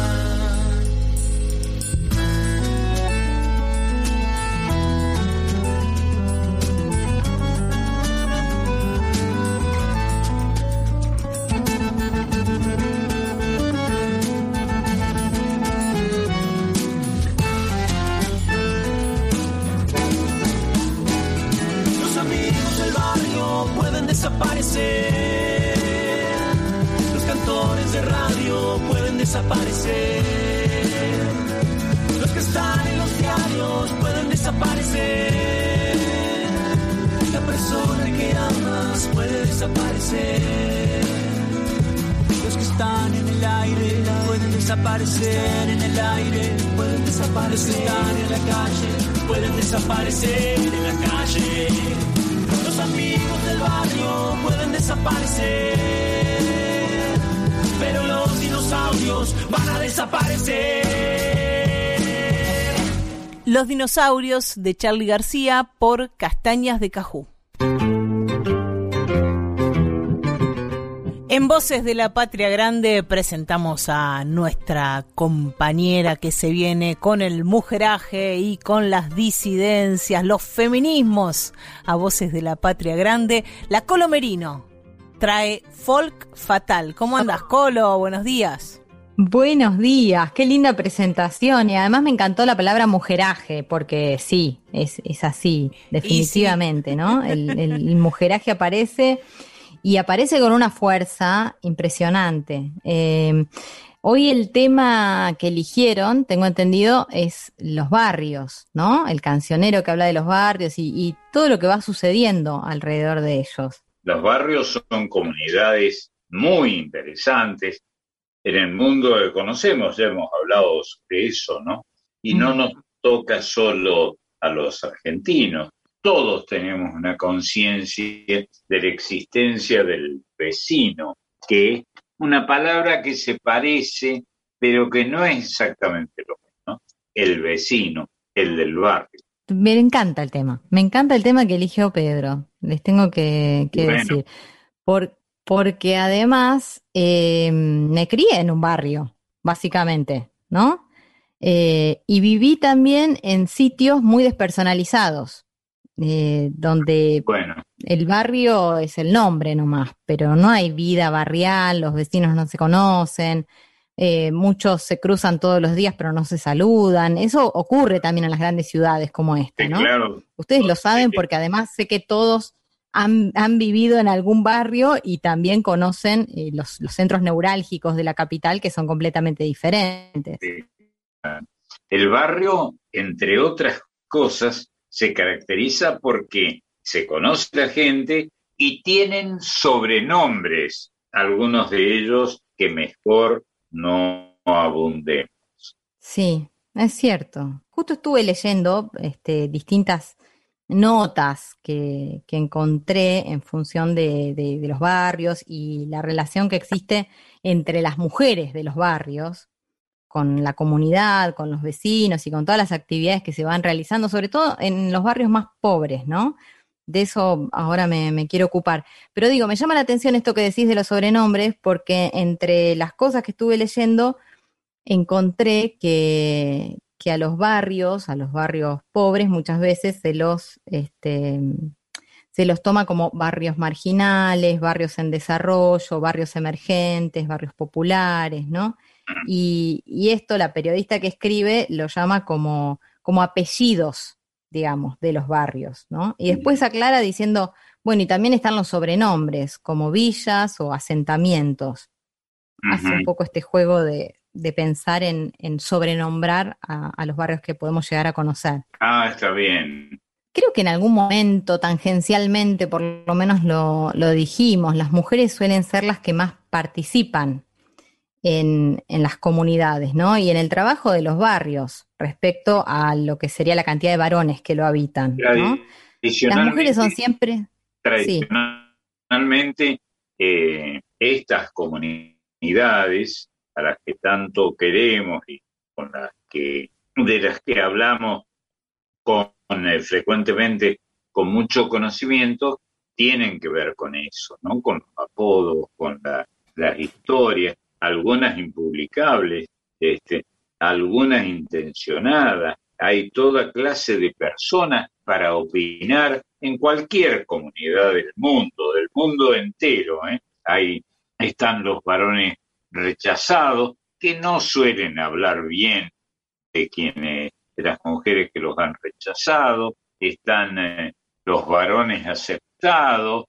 Los dinosaurios de Charlie García por Castañas de Cajú. En Voces de la Patria Grande presentamos a nuestra compañera que se viene con el mujeraje y con las disidencias, los feminismos a Voces de la Patria Grande. La Colo Merino trae Folk Fatal. ¿Cómo andas, Colo? Buenos días. Buenos días, qué linda presentación y además me encantó la palabra mujeraje porque sí, es, así, definitivamente, ¿no? El, el mujeraje aparece y aparece con una fuerza impresionante. Eh, hoy el tema que eligieron, tengo entendido, es los barrios, ¿no? El cancionero que habla de los barrios y, todo lo que va sucediendo alrededor de ellos. Los barrios son comunidades muy interesantes en el mundo que conocemos, ya hemos hablado de eso, ¿no? Y no nos toca solo a los argentinos, todos tenemos una conciencia de la existencia del vecino, que es una palabra que se parece, pero que no es exactamente lo mismo. El vecino, el del barrio. Me encanta el tema, me encanta el tema que eligió Pedro, les tengo que, decir. Por, porque además eh, me crié en un barrio, básicamente, ¿no? Eh, y viví también en sitios muy despersonalizados. Eh, donde el barrio es el nombre nomás, pero no hay vida barrial, los vecinos no se conocen, eh, muchos se cruzan todos los días pero no se saludan. Eso ocurre también en las grandes ciudades como esta, ¿no? Ustedes lo saben porque además sé que todos han, vivido en algún barrio y también conocen eh, los, los, centros neurálgicos de la capital que son completamente diferentes. El barrio, entre otras cosas, se caracteriza porque se conoce la gente y tienen sobrenombres, algunos de ellos que mejor no abundemos. Sí, es cierto. Justo estuve leyendo este, distintas notas que, encontré en función de, los barrios y la relación que existe entre las mujeres de los barrios con la comunidad, con los vecinos y con todas las actividades que se van realizando, sobre todo en los barrios más pobres, ¿no? De eso ahora me, quiero ocupar. Pero digo, me llama la atención esto que decís de los sobrenombres, porque entre las cosas que estuve leyendo, encontré que, que a los barrios, a los barrios pobres, muchas veces se los, este, se los toma como barrios marginales, barrios en desarrollo, barrios emergentes, barrios populares, ¿no? Y, esto la periodista que escribe lo llama como, como apellidos, digamos, de los barrios, ¿no? Y después aclara diciendo, bueno, y también están los sobrenombres, como villas o asentamientos. Hace un poco este juego de, pensar en, sobrenombrar a, los barrios que podemos llegar a conocer. Ah, está bien. Creo que en algún momento, tangencialmente, por lo menos lo, lo dijimos, las mujeres suelen ser las que más participan en, las comunidades, ¿no? Y en el trabajo de los barrios respecto a lo que sería la cantidad de varones que lo habitan, ¿no? Las mujeres son siempre... Tradicionalmente, eh, estas comunidades a las que tanto queremos y con las que, de las que hablamos con, eh, frecuentemente con mucho conocimiento, tienen que ver con eso, ¿no? Con los apodos, con las historias algunas impublicables, este, algunas intencionadas. Hay toda clase de personas para opinar en cualquier comunidad del mundo, del mundo entero. ¿eh? Ahí están los varones rechazados que no suelen hablar bien de quienes, de las mujeres que los han rechazado. Están eh, los varones aceptados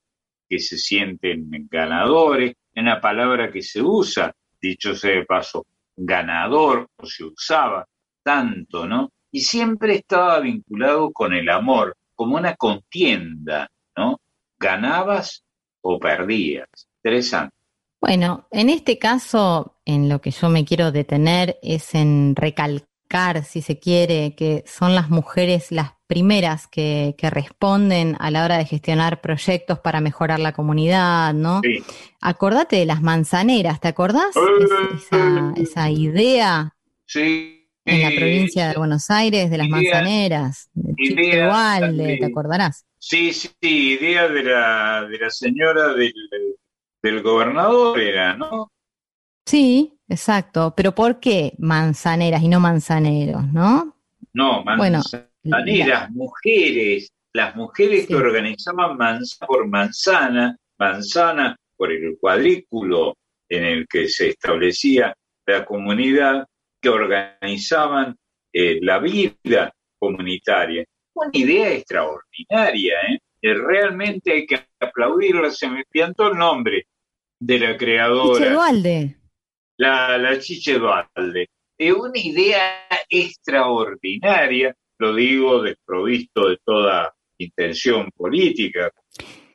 que se sienten ganadores, en la palabra que se usa dicho sea de paso, ganador, o se usaba tanto, ¿no? Y siempre estaba vinculado con el amor, como una contienda, ¿no? Ganabas o perdías. Interesante. Bueno, en este caso, en lo que yo me quiero detener es en recalcar, si se quiere, que son las mujeres las primeras que, que, responden a la hora de gestionar proyectos para mejorar la comunidad, ¿no? Sí. Acordate de las manzaneras, ¿te acordás? Es- esa, esa idea Sí. en la provincia de Buenos Aires de las idea- manzaneras, de Chico idea Ubalde, de- ¿te acordarás? Sí, sí, idea de la, de la señora del, del gobernador era, ¿no? Sí, exacto, pero ¿por qué manzaneras y no manzaneros, no? No, Bueno, manzaneras, mujeres, las mujeres que organizaban manzana por manzana, manzana por el cuadrículo en el que se establecía la comunidad, que organizaban eh, la vida comunitaria. Una idea extraordinaria. Eh, Realmente hay que aplaudirla, se me piantó el nombre de la creadora. Chiche Dualde. la, la Chiche Dualde. Es una idea extraordinaria, lo digo desprovisto de toda intención política.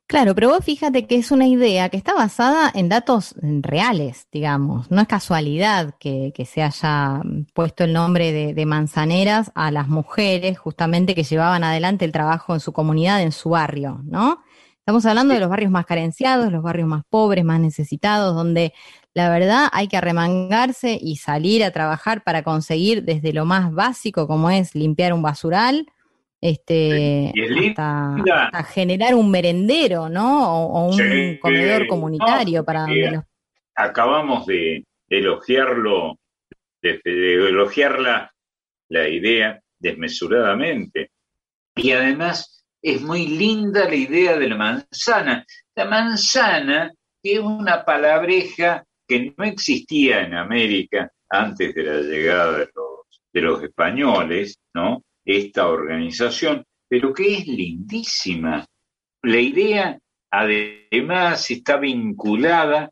Claro, pero vos fíjate que es una idea que está basada en datos reales, digamos. No es casualidad que, que se haya puesto el nombre de, de manzaneras a las mujeres justamente que llevaban adelante el trabajo en su comunidad, en su barrio, ¿no? Estamos hablando de los barrios más carenciados, los barrios más pobres, más necesitados, donde la verdad hay que arremangarse y salir a trabajar para conseguir desde lo más básico como es limpiar un basural, este, es hasta, generar un merendero, ¿no? O, o un Sí, comedor comunitario no, para donde los Acabamos de elogiarlo, de, de elogiar la, la idea desmesuradamente. Y además es muy linda la idea de la manzana. La manzana, que es una palabreja que no existía en América antes de la llegada de los, de los españoles, ¿no? Esta organización, pero que es lindísima. La idea, además, está vinculada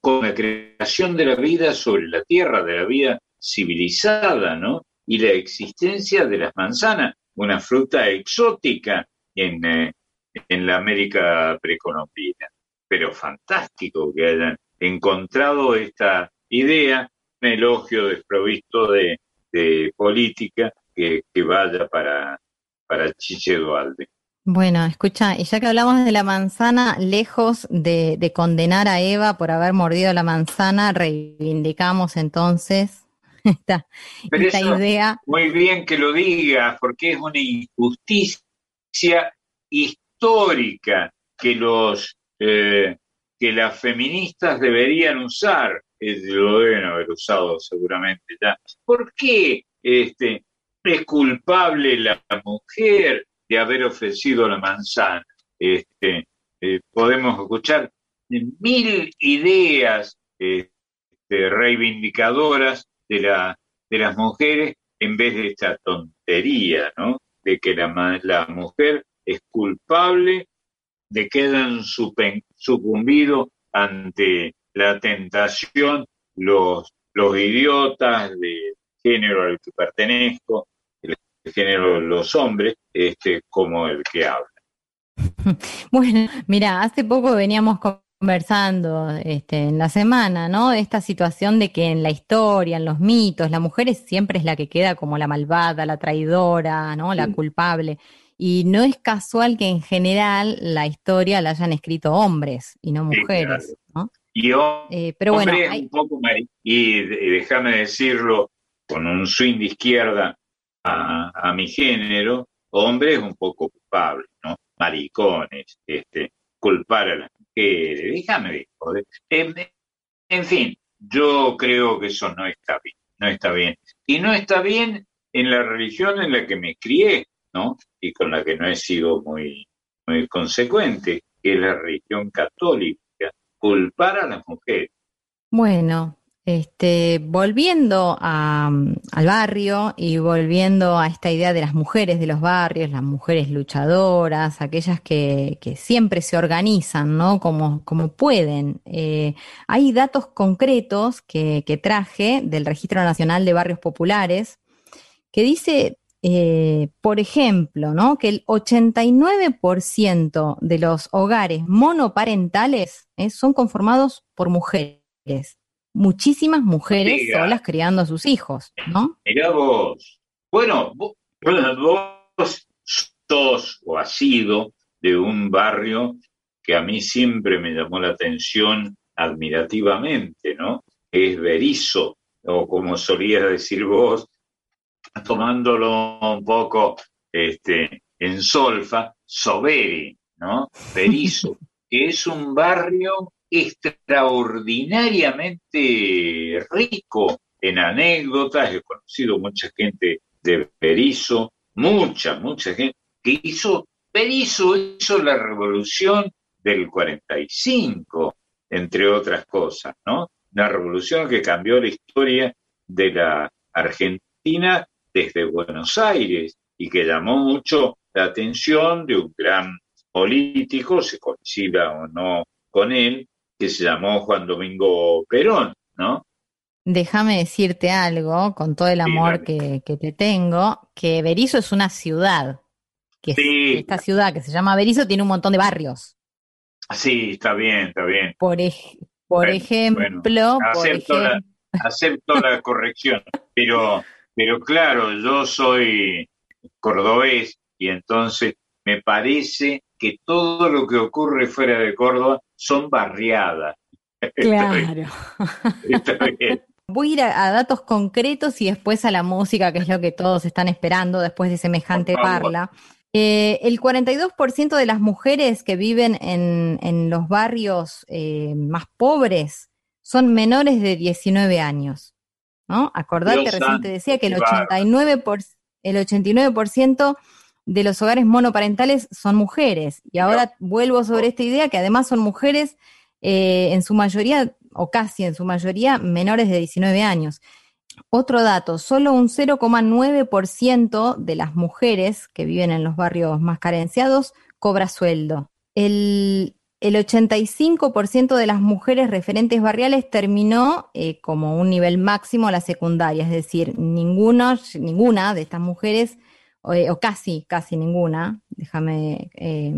con la creación de la vida sobre la tierra, de la vida civilizada, ¿no? Y la existencia de las manzanas, una fruta exótica en, eh, en la América precolombina. Pero fantástico que hayan encontrado esta idea, un elogio desprovisto de, política que, vaya para, para Chiche Dualde. Bueno, escucha, y ya que hablamos de la manzana, lejos de condenar a Eva por haber mordido la manzana, reivindicamos entonces esta, Pero esta eso, idea. Muy bien que lo digas, porque es una injusticia histórica que los eh, que las feministas deberían usar, eh, lo deben haber usado seguramente ya. ¿Por qué este, es culpable la mujer de haber ofrecido la manzana? Este, eh, podemos escuchar mil ideas este, reivindicadoras de, la, de las mujeres en vez de esta tontería, ¿no? De que la, la mujer es culpable de que hayan sucumbido ante la tentación los, los idiotas del género al que pertenezco, el género de los hombres, este, como el que habla. Bueno, mira, hace poco veníamos conversando este, en la semana, ¿no? De esta situación de que en la historia, en los mitos, la mujer es- siempre es la que queda como la malvada, la traidora, ¿no? La culpable. Y no es casual que en general la historia la hayan escrito hombres y no Sí, mujeres, ¿no? Y ho- Eh, pero bueno, hombre es hay- un poco y déjame decirlo con un swing de izquierda a, a mi género, hombre es un poco culpable, ¿no? Maricones, este, culpar a las mujeres, déjame de en fin, yo creo que eso no está bien, no está bien. Y no está bien en la religión en la que me crié, ¿no? Y con la que no he sido muy, muy consecuente, que es la religión católica, culpar a las mujeres. Bueno, este, volviendo mm, al barrio y volviendo a esta idea de las mujeres de los barrios, las mujeres luchadoras, aquellas que, siempre se organizan, ¿no? Como, pueden. Eh, hay datos concretos que, traje del Registro Nacional de Barrios Populares que dice, eh, por ejemplo. Que el 89% de los hogares monoparentales eh, son conformados por mujeres. Muchísimas mujeres Diga. solas criando a sus hijos, ¿no? Mirá vos. Bueno, vos, vos sos o has sido de un barrio que a mí siempre me llamó la atención admirativamente, ¿no? Es Berizo, o como solías decir vos, tomándolo un poco este, en solfa, Soberi, ¿no? Berizo, que es un barrio extraordinariamente rico en anécdotas, he conocido mucha gente de Berizo, mucha, mucha gente, que hizo, Berizo hizo la revolución del 45, entre otras cosas, ¿no? Una revolución que cambió la historia de la Argentina desde Buenos Aires y que llamó mucho la atención de un gran político, se coincida o no con él, que se llamó Juan Domingo Perón, ¿no? Déjame decirte algo, con todo el amor que, te tengo, que Berizo es una ciudad. Que esta ciudad que se llama Berizo tiene un montón de barrios. Sí, está bien, está bien. Por, por ejemplo, acepto, La, corrección, pero, pero claro, yo soy cordobés y entonces me parece que todo lo que ocurre fuera de Córdoba son barriadas. Claro. Voy a ir a, datos concretos y después a la música, que es lo que todos están esperando después de semejante parla. Eh, el 42% de las mujeres que viven en, los barrios eh, más pobres son menores de 19 años. ¿no? Acordate, recién te decía que el 89%, el 89% de los hogares monoparentales son mujeres. Y ahora vuelvo sobre esta idea que además son mujeres eh, en su mayoría, o casi en su mayoría, menores de 19 años. Otro dato, solo un 0,9% de las mujeres que viven en los barrios más carenciados cobra sueldo. El, 85% de las mujeres referentes barriales terminó eh, como un nivel máximo la secundaria, es decir, ninguna de estas mujeres, eh, o, casi, casi ninguna, déjame eh,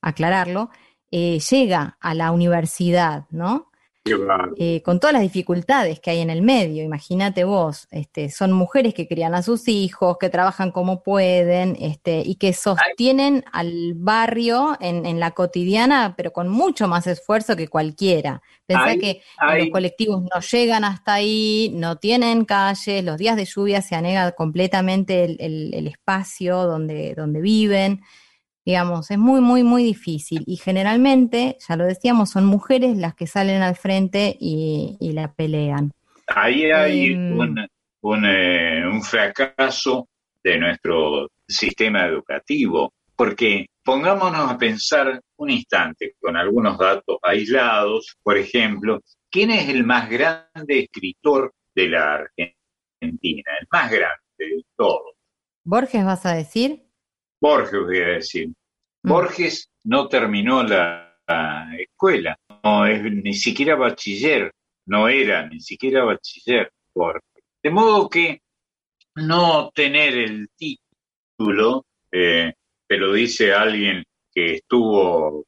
aclararlo, llega a la universidad, ¿no? Eh, con todas las dificultades que hay en el medio, imagínate vos, este, son mujeres que crían a sus hijos, que trabajan como pueden, este, y que sostienen al barrio en, la cotidiana, pero con mucho más esfuerzo que cualquiera. Pensá que los colectivos no llegan hasta ahí, no tienen calles, los días de lluvia se anega completamente el, el espacio donde, donde viven. Digamos, es muy, muy, muy difícil. Y generalmente, ya lo decíamos, son mujeres las que salen al frente y, la pelean. Ahí hay em, un, eh, un, fracaso de nuestro sistema educativo, porque pongámonos a pensar un instante con algunos datos aislados, por ejemplo, ¿quién es el más grande escritor de la Argentina? El más grande de todos. ¿Borges vas a decir? Borges voy a decir. Mm. Borges no terminó la, escuela, no es ni siquiera bachiller, no era ni siquiera bachiller Borges. De modo que no tener el título, eh, pero dice alguien que estuvo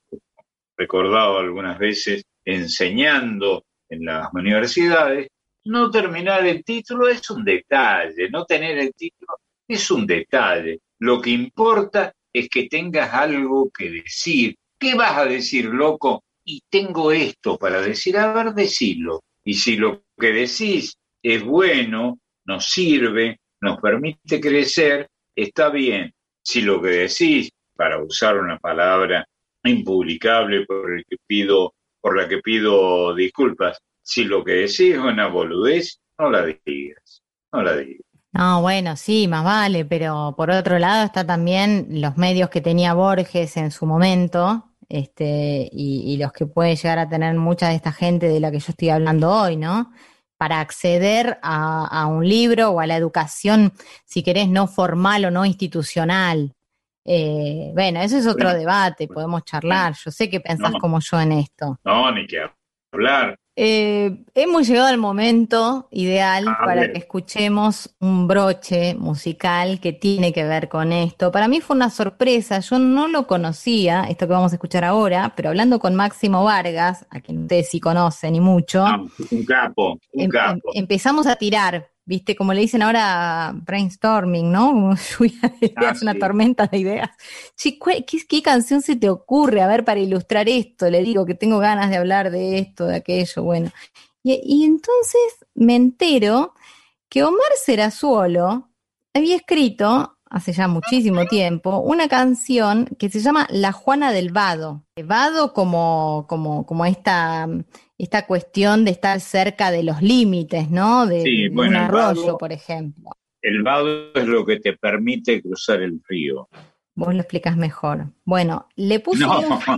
recordado algunas veces enseñando en las universidades, no terminar el título es un detalle, no tener el título es un detalle. Lo que importa es que tengas algo que decir. ¿Qué vas a decir, loco? Y tengo esto para decir, a ver, decirlo. Y si lo que decís es bueno, nos sirve, nos permite crecer, está bien. Si lo que decís, para usar una palabra impublicable por el que pido, por la que pido disculpas, si lo que decís es una boludez, no la digas, no la digas. No, bueno, sí, más vale, pero por otro lado está también los medios que tenía Borges en su momento, este, y, los que puede llegar a tener mucha de esta gente de la que yo estoy hablando hoy, ¿no? Para acceder a, un libro o a la educación, si querés, no formal o no institucional. Eh, bueno, eso es otro debate, podemos charlar. Yo sé que pensás como yo en esto. No, ni que hablar. Eh, hemos llegado al momento ideal para que escuchemos un broche musical que tiene que ver con esto. Para mí fue una sorpresa, yo no lo conocía, esto que vamos a escuchar ahora, pero hablando con Máximo Vargas, a quien ustedes sí conocen y mucho. un capo, un em, em, capo. empezamos a tirar viste, como le dicen ahora brainstorming, ¿no? Como lluvia de ideas, Ah, una tormenta de ideas. ¿cuál- ¿qué, qué canción se te ocurre? A ver, para ilustrar esto, le digo que tengo ganas de hablar de esto, de aquello, bueno. Y, y entonces me entero que Omar Serazuolo había escrito, hace ya muchísimo tiempo, una canción que se llama La Juana del Vado. Vado como, como, como esta, esta cuestión de estar cerca de los límites, ¿no? De, Sí, de bueno, un el vado- por ejemplo. El vado es lo que te permite cruzar el río. Vos lo explicas mejor. Bueno, le No. música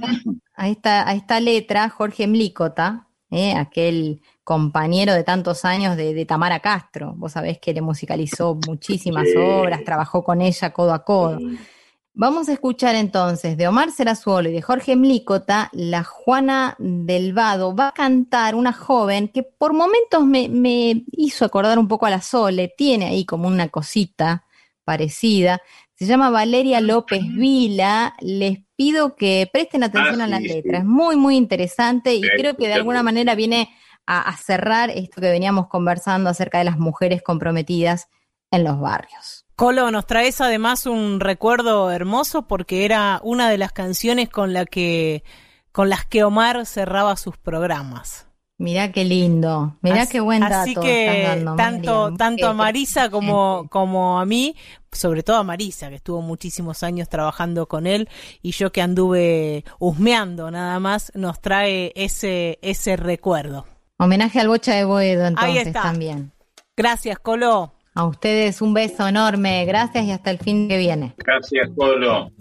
a esta, a esta letra Jorge Mlícota, ¿eh? aquel compañero de tantos años de, de Tamara Castro. Vos sabés que le musicalizó muchísimas Sí. obras, trabajó con ella codo a codo. Vamos a escuchar entonces de Omar Serazuolo y de Jorge Mlícota, La Juana del Vado. Va a cantar una joven que por momentos me, me hizo acordar un poco a la Sole, tiene ahí como una cosita parecida. Se llama Valeria López Vila. Les pido que presten atención Ah, a la sí, letra. sí. Es muy, muy interesante y Sí, creo que de alguna manera viene a, a cerrar esto que veníamos conversando acerca de las mujeres comprometidas en los barrios. Colo, nos traes además un recuerdo hermoso porque era una de las canciones con la que con las que Omar cerraba sus programas. Mirá qué lindo, mirá Así- qué buen dato Así que dando, tanto, a Marisa como, como a mí, sobre todo a Marisa, que estuvo muchísimos años trabajando con él, y yo que anduve husmeando nada más, nos trae ese, ese recuerdo. Homenaje al Bocha de Boedo entonces está. también. Gracias, Colo. A ustedes un beso enorme, gracias y hasta el fin que viene. Gracias, Polo.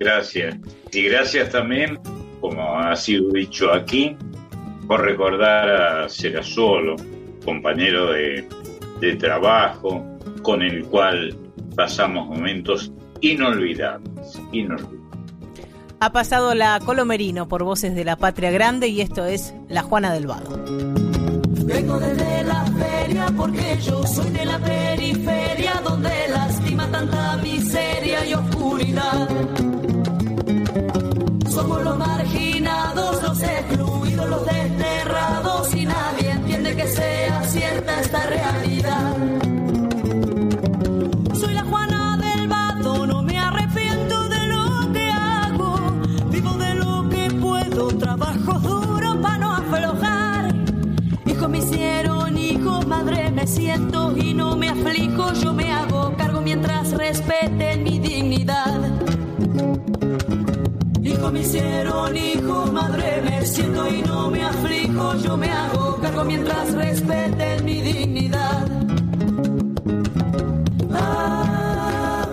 Gracias. Y gracias también, como ha sido dicho aquí, por recordar a Serazuolo, compañero de, de trabajo, con el cual pasamos momentos inolvidables. inolvidables. Ha pasado la Colo Merino por Voces de la Patria Grande y esto es La Juana del Vado. Vengo desde la feria porque yo soy de la periferia donde lastima tanta miseria y oscuridad. Somos los marginados, los excluidos, los desterrados y nadie entiende que sea cierta esta realidad. Me siento y no me aflijo. Yo me hago cargo mientras respeten mi dignidad. Hijos me hicieron hijos, madre me siento y no me aflijo. Yo me hago cargo mientras respeten mi dignidad. Ah,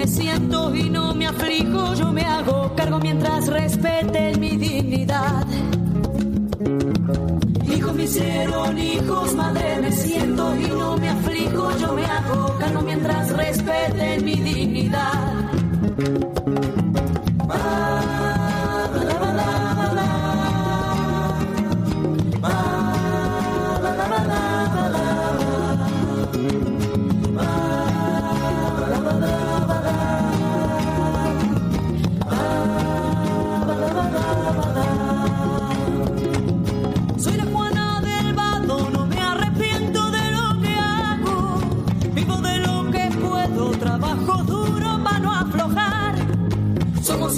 me siento y no me aflijo. Yo me hago cargo mientras respeten mi dignidad. Hijos me hicieron hijos, madre me siento y no me aflijo. Yo me hago cargo mientras respeten mi dignidad.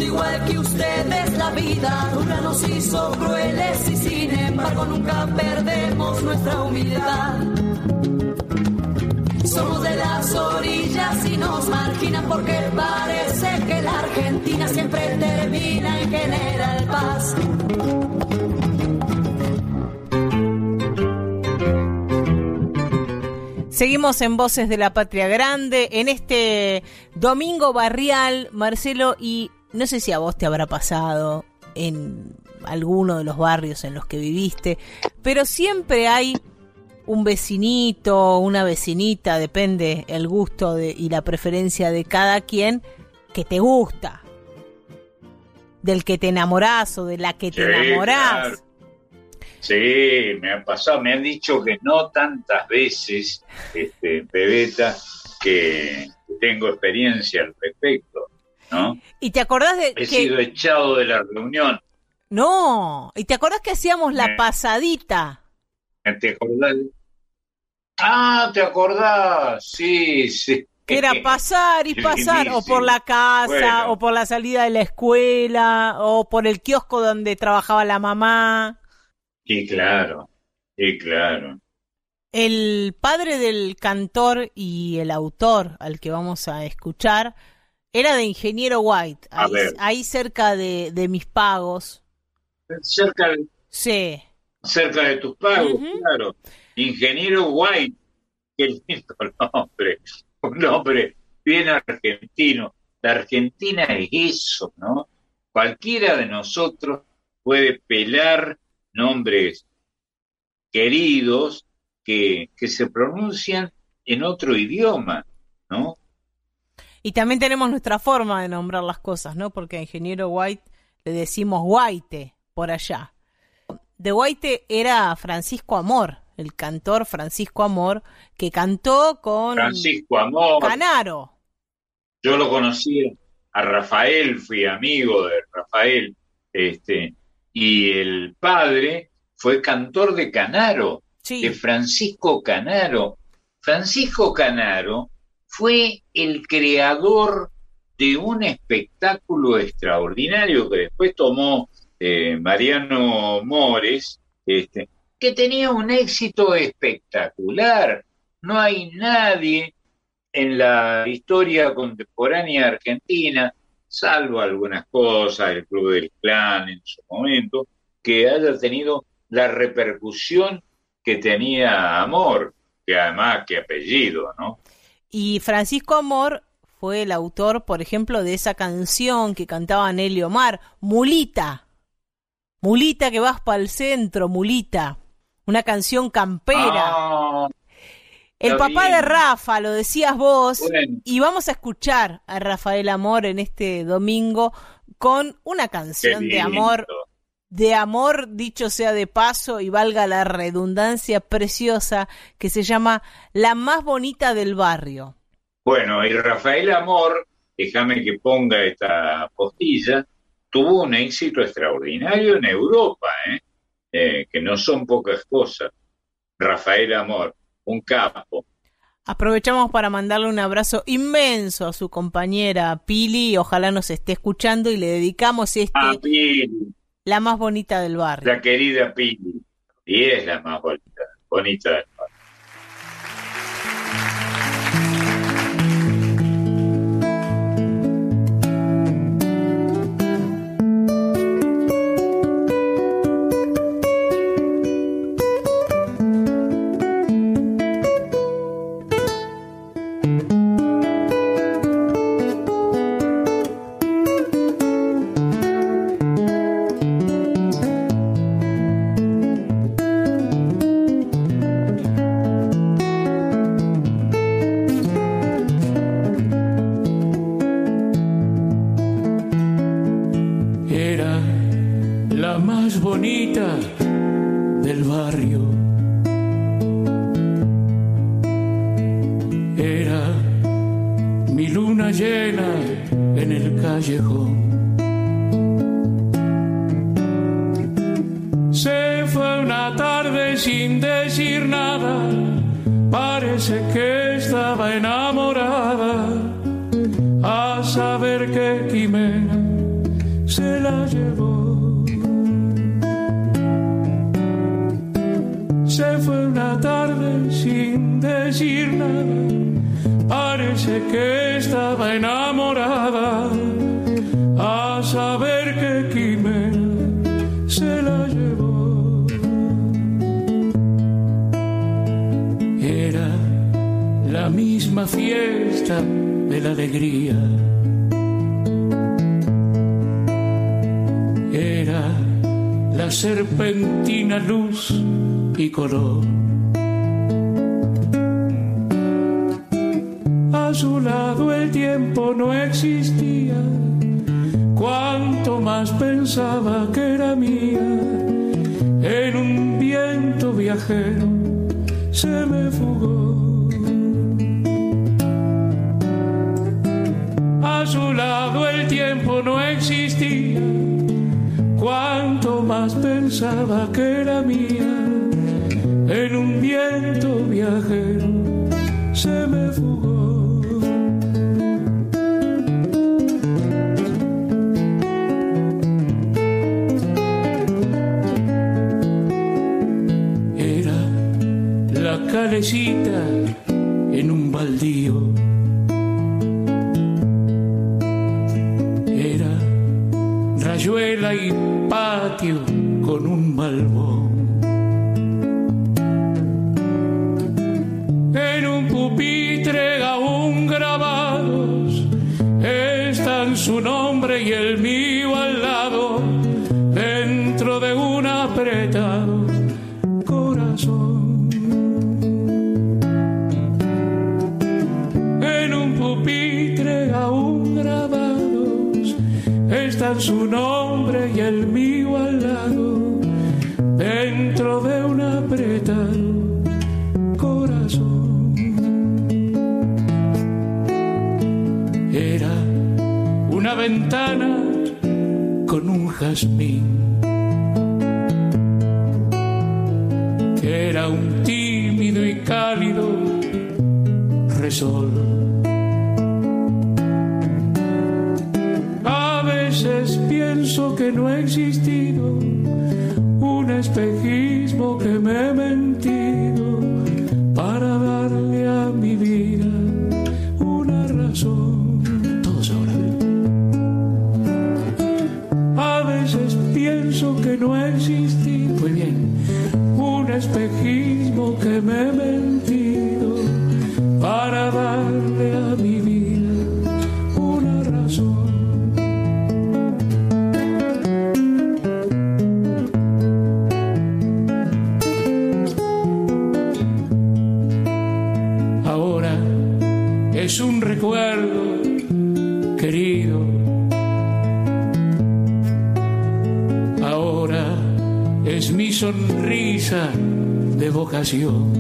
igual que ustedes la vida dura nos hizo crueles y sin embargo nunca perdemos nuestra humildad. Somos de las orillas y nos marginan porque parece que la Argentina siempre termina en General Paz. Seguimos en Voces de la Patria Grande en este domingo barrial, Marcelo, y no sé si a vos te habrá pasado en alguno de los barrios en los que viviste, pero siempre hay un vecinito, una vecinita, depende el gusto de, y la preferencia de cada quien, que te gusta, del que te enamorás o de la que te enamorás. Sí, me ha pasado, me han dicho que no tantas veces, este, Bebeta, que tengo experiencia al respecto, ¿no? ¿Y te acordás de He sido echado de la reunión. No, ¿y te acordás que hacíamos la pasadita? ¿Te acordás? Ah, ¿te acordás? Sí, sí. Que era pasar y pasar, o por la casa, o por la salida de la escuela, o por el kiosco donde trabajaba la mamá. Sí, claro, sí, claro. El padre del cantor y el autor al que vamos a escuchar era de Ingeniero White, ahí, cerca de, mis pagos. Cerca de, sí. cerca de tus pagos, claro. Ingeniero White, qué lindo nombre, un nombre bien argentino. La Argentina es eso, ¿no? Cualquiera de nosotros puede pelar nombres queridos que, que se pronuncian en otro idioma, ¿no? Y también tenemos nuestra forma de nombrar las cosas, ¿no? Porque a Ingeniero White le decimos White por allá. De White era Francisco Amor, el cantor Francisco Amor, que cantó con Francisco Amor. Canaro. Yo lo conocí a Rafael, fui amigo de Rafael, este, y el padre fue cantor de Canaro, de Francisco Canaro. Francisco Canaro fue el creador de un espectáculo extraordinario que después tomó eh, Mariano Mores, este, que tenía un éxito espectacular. No hay nadie en la historia contemporánea argentina salvo algunas cosas, el Club del Clan en su momento, que haya tenido la repercusión que tenía Amor, que además que apellido, ¿no? Y Francisco Amor fue el autor, por ejemplo, de esa canción que cantaba Nelly Omar, Mulita. Mulita que vas para el centro, Mulita. Una canción campera. Ah, el papá de Rafa, lo decías vos, y vamos a escuchar a Rafael Amor en este domingo con una canción de amor, de amor dicho sea de paso y valga la redundancia preciosa, que se llama La más bonita del barrio. Bueno, y Rafael Amor, déjame que ponga esta postilla, tuvo un éxito extraordinario en Europa, ¿eh? Eh, que no son pocas cosas. Rafael Amor un capo. Aprovechamos para mandarle un abrazo inmenso a su compañera Pili, ojalá nos esté escuchando y le dedicamos este a Pili. La más bonita del barrio. La querida Pili, y es la más bonita, bonita del you.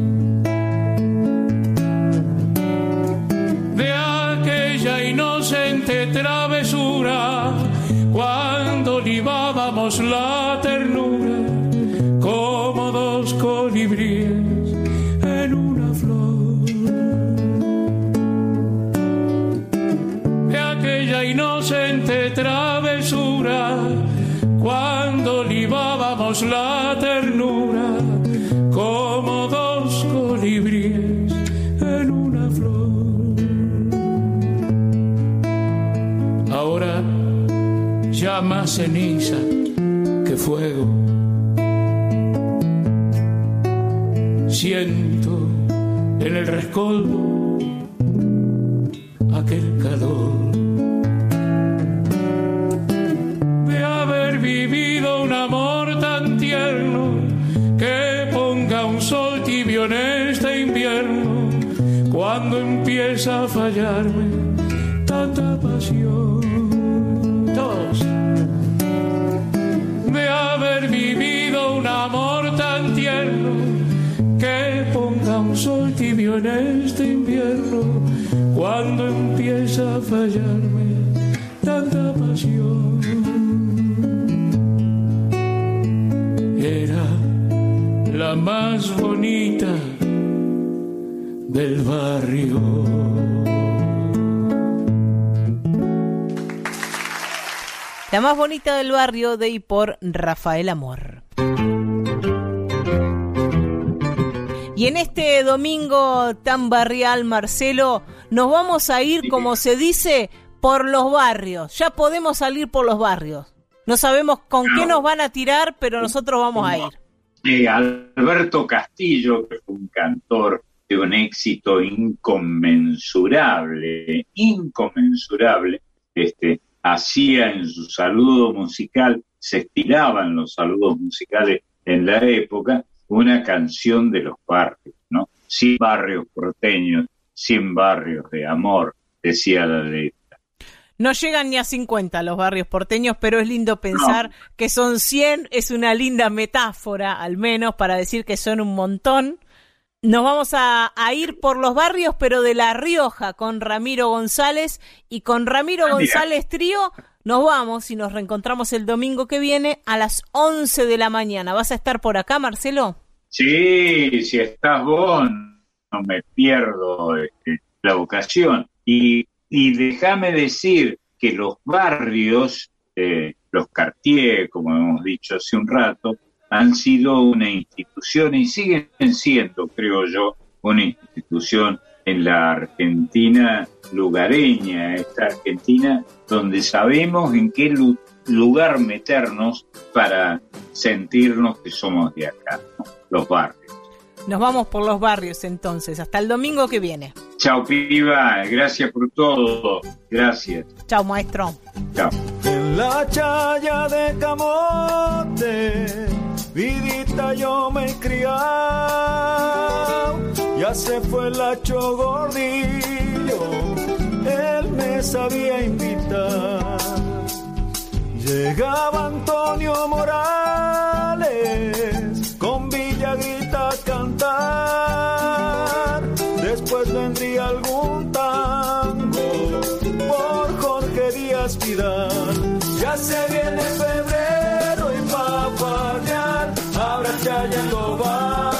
La más bonita del barrio de y por Rafael Amor. Y en este domingo tan barrial, Marcelo, nos vamos a ir, como se dice, por los barrios. Ya podemos salir por los barrios. No sabemos con qué nos van a tirar, pero nosotros vamos a ir. Eh, Alberto Castillo, que fue un cantor de un éxito inconmensurable, inconmensurable, este, hacía en su saludo musical, se estiraban los saludos musicales en la época, una canción de los barrios, ¿no? Sin barrios porteños, sin barrios de amor, decía la letra. No llegan ni a 50 los barrios porteños, pero es lindo pensar que son 100, es una linda metáfora al menos para decir que son un montón. Nos vamos a, ir por los barrios, pero de La Rioja, con Ramiro González. Y con Ramiro ah, González Trío nos vamos y nos reencontramos el domingo que viene a las 11 de la mañana. ¿Vas a estar por acá, Marcelo? Sí, si estás vos, no me pierdo este, la ocasión. Y, y déjame decir que los barrios, eh, los cartier, como hemos dicho hace un rato, han sido una institución y siguen siendo, creo yo, una institución en la Argentina lugareña, esta Argentina donde sabemos en qué lugar meternos para sentirnos que somos de acá, los barrios. Nos vamos por los barrios entonces, hasta el domingo que viene. Chao, piba, gracias por todo, gracias. Chao, maestro. Chao. En la chaya de Camote vidita yo me he criado, ya se fue el hacho gordillo, él me sabía invitar. Llegaba Antonio Morales con Villagrita a cantar, después vendría algún tango por Jorge Díaz Vidal. Ya se viene febrero ya en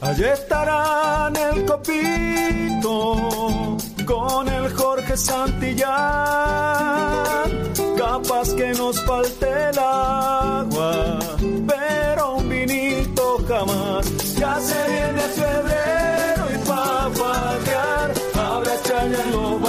Allí estarán el copito con el Jorge Santillán, capaz que nos falte el agua, pero un vinito jamás. Ya se viene febrero y pa' pagar habrá chaña en los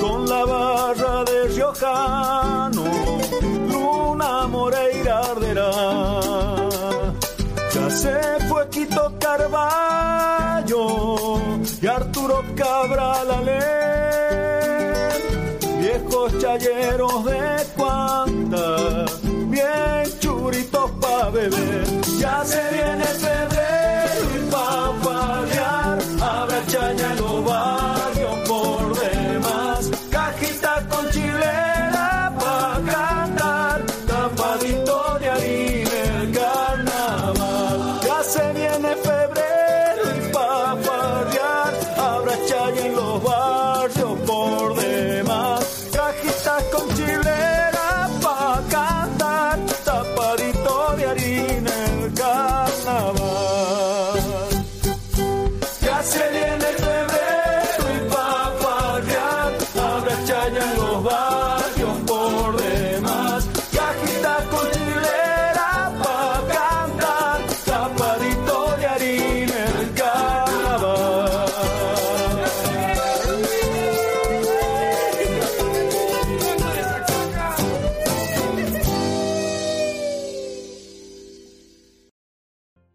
con la barra de Riojano, Luna Moreira arderá. Ya se fue Quito Carballo y Arturo Cabral Alén, viejos chayeros de